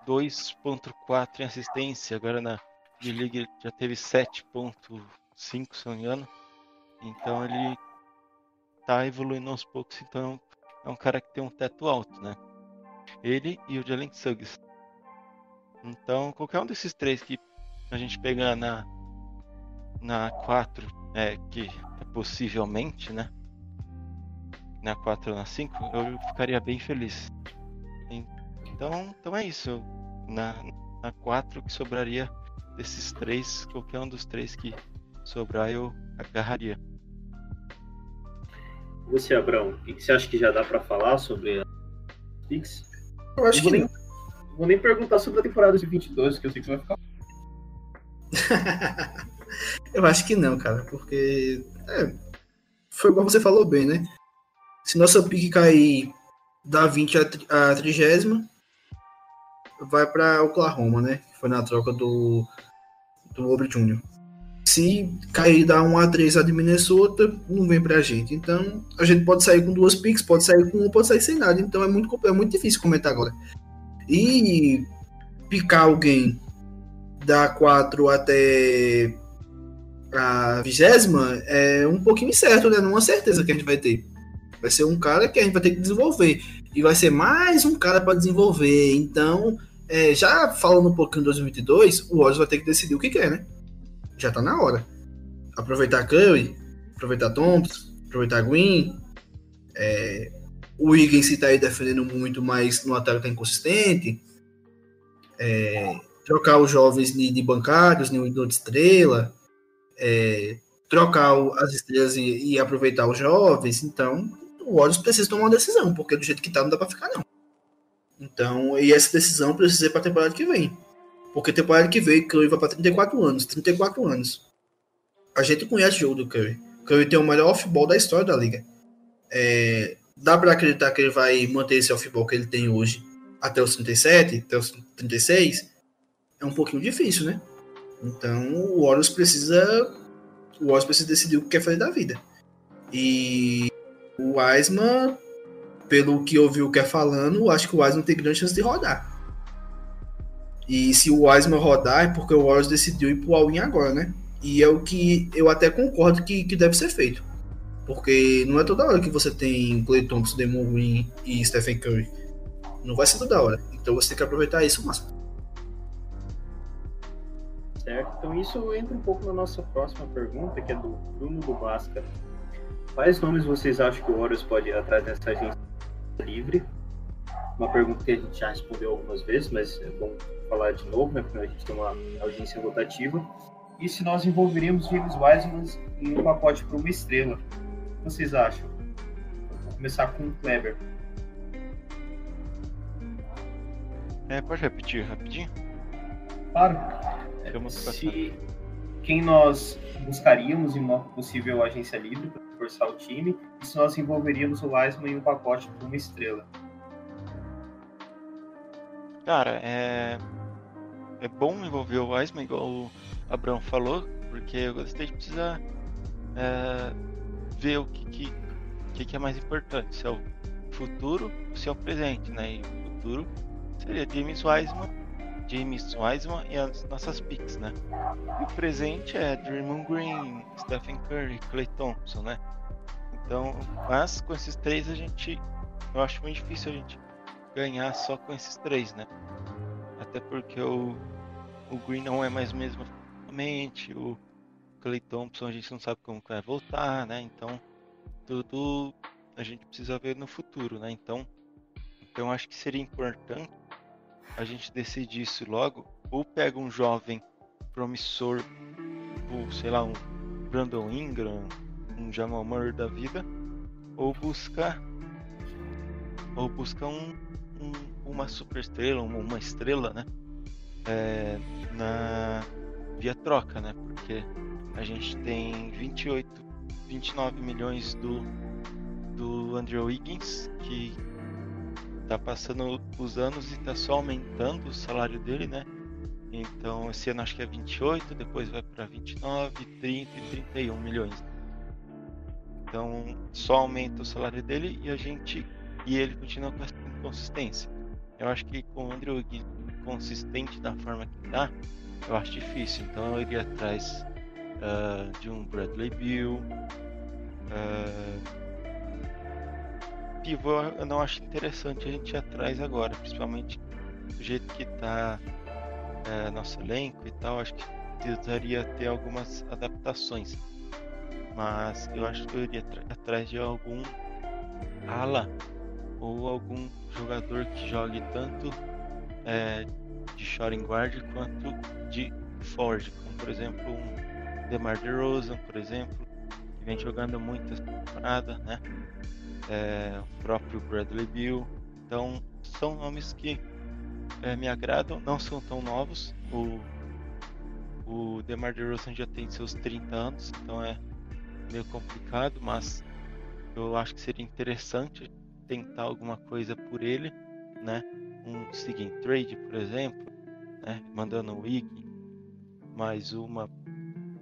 2.4 em assistência, agora na D-League já teve 7.5, se não me engano. Então ele tá evoluindo aos poucos, então é um cara que tem um teto alto, né? Ele e o Jalen Suggs. Então, qualquer um desses três que a gente pegar na na 4, é que é possivelmente, né? Na 4 ou na 5, eu ficaria bem feliz. Então, então é isso. Na, na 4 que sobraria desses três, qualquer um dos três que sobrar eu agarraria. Você, Abrão, o que que você acha que já dá pra falar sobre a Pix? Eu acho Não que vou, não. nem, vou nem perguntar sobre a temporada de 22, que eu sei que você vai ficar. Eu acho que não, cara, porque é, foi igual você falou bem, né? Se nossa pique cair da 20 a tri- a 30, vai pra Oklahoma, né? Foi na troca do, do Obre Jr. Se cair da 1 a 3 a de Minnesota, não vem pra gente. Então, a gente pode sair com duas picks, pode sair com uma, pode sair sem nada. Então, é muito, é muito difícil comentar agora. E picar alguém da 4 até a vigésima é um pouquinho incerto, né? Não é certeza que a gente vai ter. Vai ser um cara que a gente vai ter que desenvolver. E vai ser mais um cara para desenvolver. Então, é, já falando um pouquinho em 2022, o Warriors vai ter que decidir o que quer, né? Já tá na hora. Aproveitar Curry, aproveitar Thompson, aproveitar Green. É, o Higgins tá aí defendendo muito, mas no ataque tá inconsistente. É, trocar os jovens de, de bancários, de, de estrela é, trocar as estrelas e, e aproveitar os jovens. Então, o Warriors precisa tomar uma decisão, porque do jeito que tá não dá pra ficar, não. Então, e essa decisão precisa ser pra temporada que vem. Porque temporada que vem, Curry vai pra 34 anos. 34 anos. A gente conhece o jogo do Curry. Curry tem o melhor off-ball da história da liga. É, dá pra acreditar que ele vai manter esse off-ball que ele tem hoje até os 37, até os 36? É um pouquinho difícil, né? Então o Warriors precisa. O Warriors precisa decidir o que quer fazer da vida. E o Wiseman, pelo que eu vi o que é falando, acho que o Wiseman tem grande chance de rodar. E se o Wiseman rodar, é porque o Warriors decidiu ir pro all-in agora, né? E é o que eu até concordo que, que deve ser feito. Porque não é toda hora que você tem Clay Thompson, Demon Green e Stephen Curry. Não vai ser toda hora. Então você tem que aproveitar isso o máximo. Certo? Então isso entra um pouco na nossa próxima pergunta, que é do Bruno do Basca. Quais nomes vocês acham que o Warriors pode ir atrás dessa agência livre? Uma pergunta que a gente já respondeu algumas vezes, mas é bom falar de novo, né? Porque a gente tem uma audiência rotativa. E se nós envolveríamos James Wiseman em um pacote para uma estrela? O que vocês acham? Vou começar com o Kleber. É, pode repetir rapidinho? Claro. Se quem nós buscaríamos em uma possível agência livre reforçar o time e se nós envolveríamos o Wiseman em um pacote para uma estrela. Cara, é. É bom envolver o Wiseman, igual o Abrão falou, porque o State precisa é, ver o que, que, que, é mais importante. Se é o futuro, se é o presente, né? E o futuro seria James Wiseman, James Wiseman e as nossas picks, né? E o presente é Draymond Green, Stephen Curry, Clay Thompson, né? Então, mas com esses três a gente, eu acho muito difícil a gente ganhar só com esses três, né? Até porque o, o Green não é mais o mesmo mente, o Clay Thompson a gente não sabe como vai voltar, né? Então tudo a gente precisa ver no futuro, né? Então, então acho que seria importante a gente decidir isso logo, ou pega um jovem promissor, ou sei lá, um Brandon Ingram, um Jamal Murray da vida, ou busca ou busca um, um uma super estrela, uma, uma estrela, né? É, na via troca, né? Porque a gente tem 28, 29 milhões do, do Andrew Wiggins, que tá passando os anos e tá só aumentando o salário dele, né? Então esse ano acho que é 28, depois vai para 29, 30 e 31 milhões. Então só aumenta o salário dele e a gente e ele continua com essa inconsistência. Eu acho que com o Andrew consistente da forma que tá, eu acho difícil. Então eu iria atrás uh, de um Bradley Bill. Uh, pivô eu não acho interessante a gente ir atrás agora, principalmente do jeito que está uh, nosso elenco e tal. Acho que precisaria ter algumas adaptações. Mas eu acho que eu iria atrás de algum ala ou algum jogador que jogue tanto é, de shooting guard quanto de forward, como por exemplo um DeMar DeRozan, por exemplo, que vem jogando muita temporada, né? É, o próprio Bradley Bill. Então são nomes que é, me agradam, não são tão novos. O, o DeMar DeRozan já tem seus 30 anos, então é meio complicado, mas eu acho que seria interessante tentar alguma coisa por ele, né? Um seguinte trade, por exemplo, né? mandando um wig, mais uma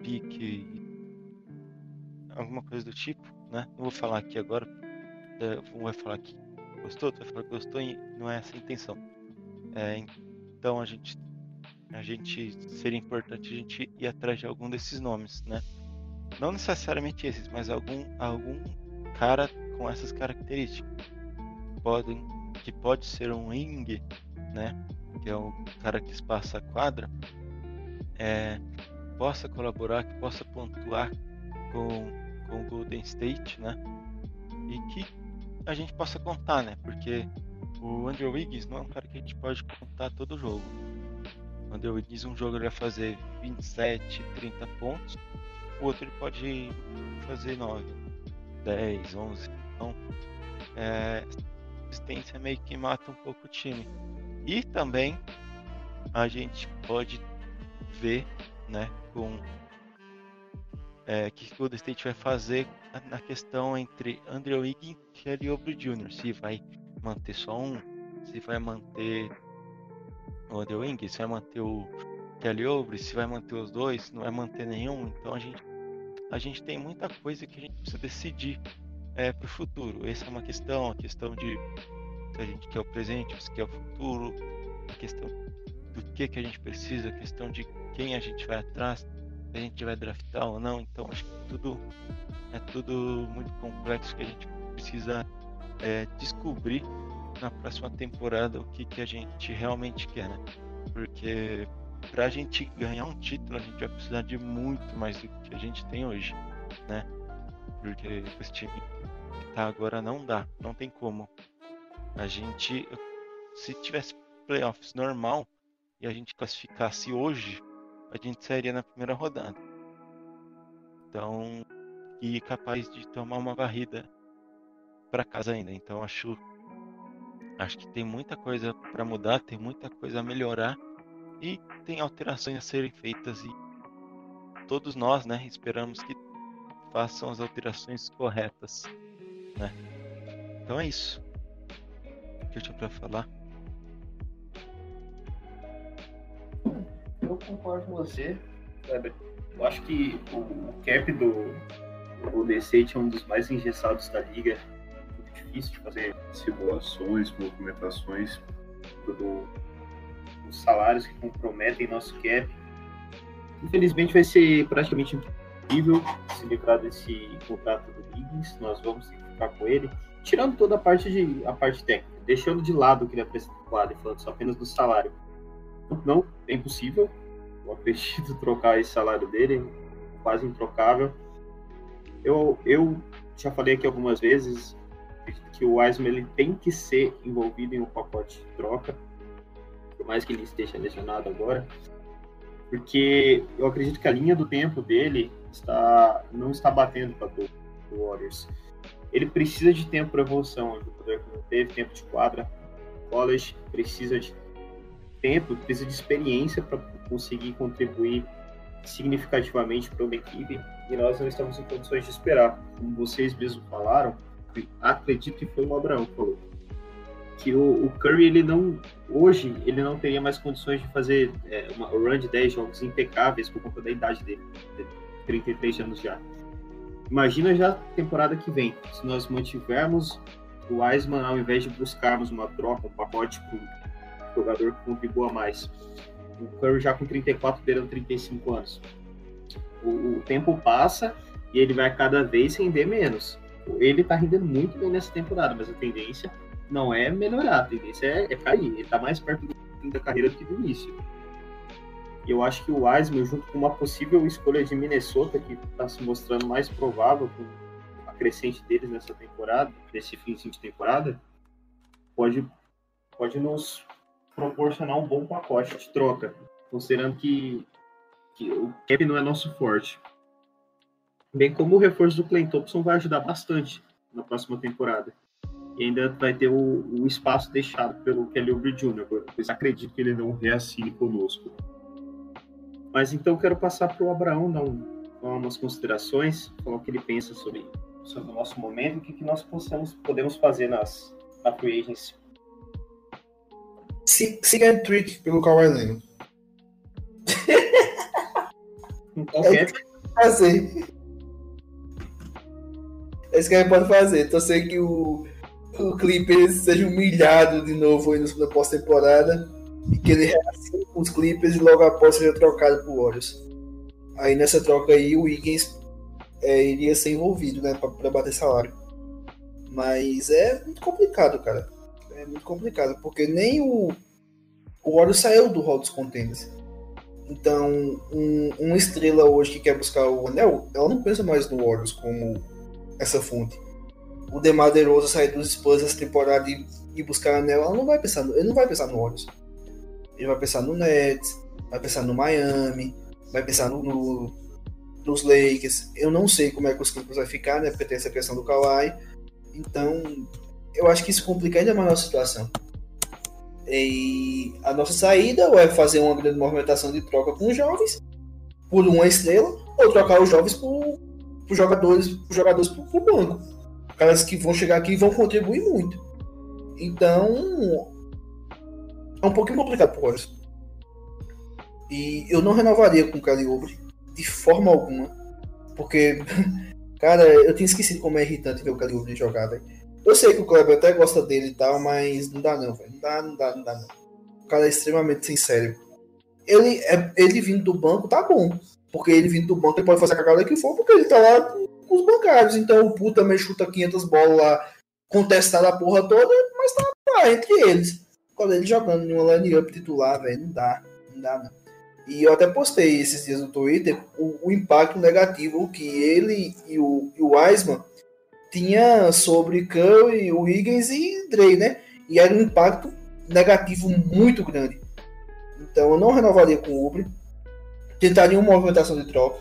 pique, alguma coisa do tipo, né? Não vou falar aqui agora, um vai falar que gostou, outro vai falar que gostou, e não é essa a intenção. É, então a gente, a gente seria importante a gente ir atrás de algum desses nomes, né? Não necessariamente esses, mas algum, algum cara com essas características. Podem, que pode ser um wing, né? que é o cara que espaça a quadra, é, possa colaborar, que possa pontuar com, com o Golden State, né? E que a gente possa contar, né? Porque o Andrew Wiggins não é um cara que a gente pode contar todo jogo. O Andrew Wiggins, um jogo ele vai fazer 27, 30 pontos, o outro ele pode fazer 9, 10, 11. Então, é, assistência meio que mata um pouco o time. E também a gente pode ver, né, com é, que o Golden State vai fazer na questão entre Andrew Wiggins e Kelly Oubre Jr. Se vai manter só um, se vai manter o Andrew Wiggins, se vai manter o Kelly Oubre, se vai manter os dois, se não vai manter nenhum. Então a gente a gente tem muita coisa que a gente precisa decidir é, para o futuro. Essa é uma questão, a questão de se a gente quer o presente, se quer o futuro, a questão do que, que a gente precisa, a questão de quem a gente vai atrás, a gente vai draftar ou não. Então acho que tudo é tudo muito complexo que a gente precisa é, descobrir na próxima temporada o que, que a gente realmente quer, né? Porque para a gente ganhar um título a gente vai precisar de muito mais do que a gente tem hoje, né? Porque esse time que tá agora não dá, não tem como a gente, se tivesse playoffs normal e a gente classificasse hoje, a gente sairia na primeira rodada. Então, e capaz de tomar uma varrida para casa ainda. Então, acho acho que tem muita coisa para mudar, tem muita coisa a melhorar e tem alterações a serem feitas e todos nós, né, esperamos que façam as alterações corretas, né? Então é isso que eu tinha para falar. Concordo com você, Kleber. Eu acho que o cap do, do State é um dos mais engessados da liga. difícil de fazer simulações, movimentações do, dos salários que comprometem nosso cap. Infelizmente vai ser praticamente impossível se livrar desse contrato do Higgins. Nós vamos ter que ficar com ele, tirando toda a parte de a parte técnica, deixando de lado o que ele apresenta e falando só apenas do salário. Não, é impossível. Eu acredito trocar esse salário dele, quase introcável. Eu, eu já falei aqui algumas vezes que o Wiseman ele tem que ser envolvido em um pacote de troca, por mais que ele esteja lesionado agora, porque eu acredito que a linha do tempo dele está não está batendo para o Warriors. Ele precisa de tempo para evolução, o jogador que não teve tempo de quadra, college precisa de tempo, precisa de experiência para conseguir contribuir significativamente para uma equipe e nós não estamos em condições de esperar. Como vocês mesmos falaram, acredito que foi o Abraão que falou que o, o, Curry ele não hoje ele não teria mais condições de fazer é, uma run de 10 jogos impecáveis por conta da idade dele, de 33 anos já. Imagina já a temporada que vem, se nós mantivermos o Wiseman ao invés de buscarmos uma troca, um pacote para o jogador que contribua mais. O Curry já com 34, beirando 35 anos. O, o tempo passa e ele vai cada vez render menos ele tá rendendo muito bem nessa temporada, mas a tendência não é melhorar, a tendência é, é cair. Ele tá mais perto do fim da carreira do que do início. Eu acho que o Wiseman, junto com uma possível escolha de Minnesota, que está se mostrando mais provável com a crescente deles nessa temporada, nesse fim de temporada, pode, pode nos proporcionar um bom pacote de troca, considerando que, que o cap não é nosso forte. Bem como o reforço do Clay Thompson vai ajudar bastante na próxima temporada. E ainda vai ter o, o espaço deixado pelo Kelly Oubre Jr., pois acredito que ele não reassine conosco. Mas então quero passar para o Abraão dar umas considerações, falar o que ele pensa sobre, sobre o nosso momento, o que, que nós possamos, podemos fazer nas, na Free Agency. A trick pelo Kawhi Leonard. Então, é fazer. É isso que a gente pode fazer. Torcer que o, o Clippers seja humilhado de novo aí na pós-temporada e que ele reassine com os Clippers e logo após seja trocado por Warriors. Aí nessa troca aí o Wiggins é, iria ser envolvido, né, para bater salário. Mas é muito complicado, cara. É muito complicado, porque nem o, o Warriors saiu do hall dos contenders. Então, um, uma estrela hoje que quer buscar o anel, ela não pensa mais no Warriors como essa fonte. O Demar DeRozan sair dos Spurs essa temporada e, e buscar anel, ele não vai pensar, ele não vai pensar no Warriors. Ele vai pensar no Nets, vai pensar no Miami, vai pensar no, no nos Lakers. Eu não sei como é que os Clippers vai ficar, né? Porque tem essa questão do Kawhi. Então, eu acho que isso complica ainda mais a nossa situação. E a nossa saída ou é fazer uma grande movimentação de troca com os jovens por uma estrela, ou trocar os jovens por os jogadores, os jogadores pro, pro banco. Caras que vão chegar aqui e vão contribuir muito. Então, é um pouquinho complicado pro Warriors. E eu não renovaria com o Calibre de forma alguma. Porque, cara, eu tinha esquecido como é irritante ver o Calibre jogar, velho. Eu sei que o Kleber até gosta dele e tal, mas não dá não, velho. Não dá, não dá, não dá não. O cara é extremamente sincero. Ele, é, ele vindo do banco tá bom. Porque ele vindo do banco, ele pode fazer a cagada que for, porque ele tá lá com os bancários. Então o puta também chuta 500 bolas lá, contestada a porra toda, mas tá lá entre eles. Quando ele jogando em uma line-up titular, velho, não dá, não dá não. E eu até postei esses dias no Twitter o, o impacto negativo que ele e o, e o Wiseman tinha sobre Curry, o Higgins e Dre, né? E era um impacto negativo muito grande. Então eu não renovaria com o Ubre tentaria uma movimentação de troca.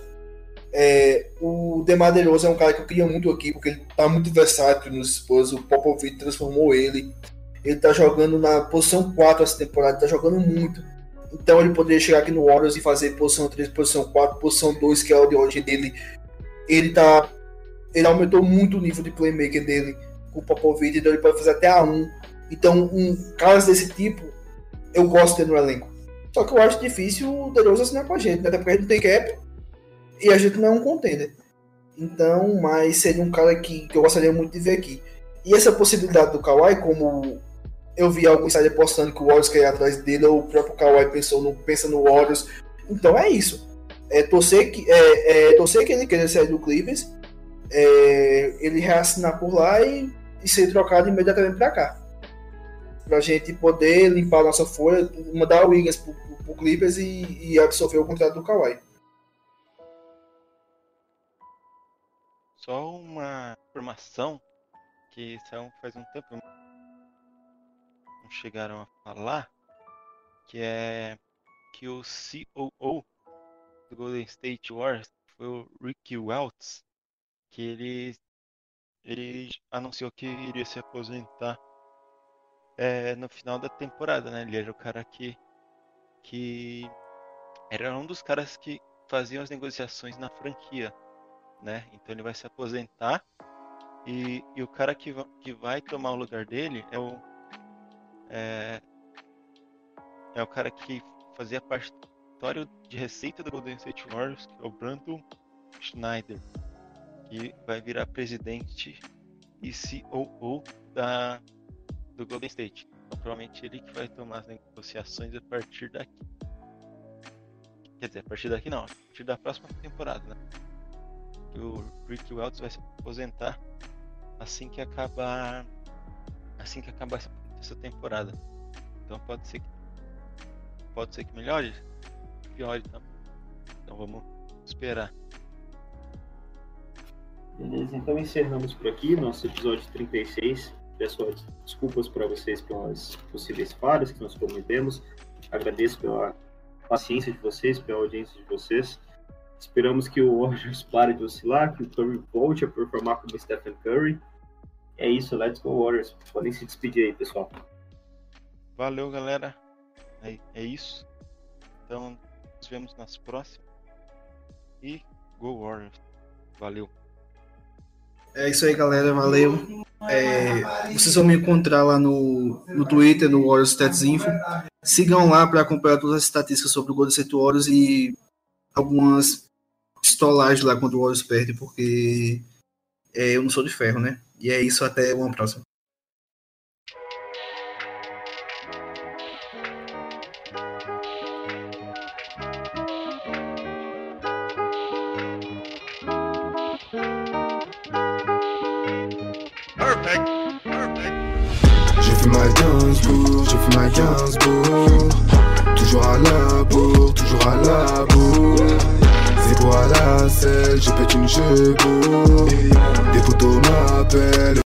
É, o Demadeiroso é um cara que eu queria muito aqui, porque ele tá muito versátil nos Spurs. O Popovich transformou ele. Ele tá jogando na posição 4 essa temporada, tá jogando muito. Então ele poderia chegar aqui no Warriors e fazer posição 3, posição 4, posição 2, que é o de origem dele. Ele tá. Ele aumentou muito o nível de playmaker dele com o Popovich, então ele pode fazer até a 1. Então, um caras desse tipo, eu gosto de ter no elenco. Só que eu acho difícil o Derosa assinar com a gente, né? até porque a gente não tem cap e a gente não é um contender. Então, mas seria um cara que, que eu gostaria muito de ver aqui. E essa possibilidade do Kawhi, como eu vi alguns sites postando que o Warriors quer ir atrás dele, ou o próprio Kawhi pensou no, pensa no Warriors. Então é isso. É torcer que, é, é torcer que ele queira sair do Clippers, é, ele reassinar por lá e, e ser trocado imediatamente para cá. Pra gente poder limpar a nossa folha, mandar o Wiggins pro, pro Clippers e, e absorver o contrato do Kawhi. Só uma informação que são faz um tempo não chegaram a falar, que é que o COO do Golden State Warriors foi o Ricky Welts, que ele ele anunciou que iria se aposentar é, no final da temporada, né? Ele era o cara que que era um dos caras que faziam as negociações na franquia né? Então ele vai se aposentar e, e o cara que, que vai tomar o lugar dele é o é, é o cara que fazia parte do de receita do Golden State Warriors, que é o Brandon Schneider, que vai virar presidente e COO da, do Golden State. Então, provavelmente ele que vai tomar as negociações a partir daqui. Quer dizer, a partir daqui não, a partir da próxima temporada, né? o Rick Welts vai se aposentar assim que acabar assim que acabar essa temporada. Então pode ser que pode ser que melhore, piore também. Então vamos esperar. Beleza, então encerramos por aqui nosso episódio 36. Peço desculpas para vocês pelas possíveis falhas que nós cometemos. Agradeço pela paciência de vocês, pela audiência de vocês. Esperamos que o Warriors pare de oscilar, que o Curry volte a performar como Stephen Curry. É isso, let's go Warriors. Podem se despedir aí, pessoal. Valeu, galera. É, é isso. Então, nos vemos nas próximas. E Go Warriors. Valeu. É isso aí, galera. Valeu. É, vocês vão me encontrar lá no, no Twitter, no Warriors Stats Info. Sigam lá para acompanhar todas as estatísticas sobre o Golden State Warriors e algumas pistolagem lá quando o Warriors perde, porque é, eu não sou de ferro, né? E é isso, até uma próxima. À la bourre C'est pour la selle, je pète une chevaux Des photos m'appellent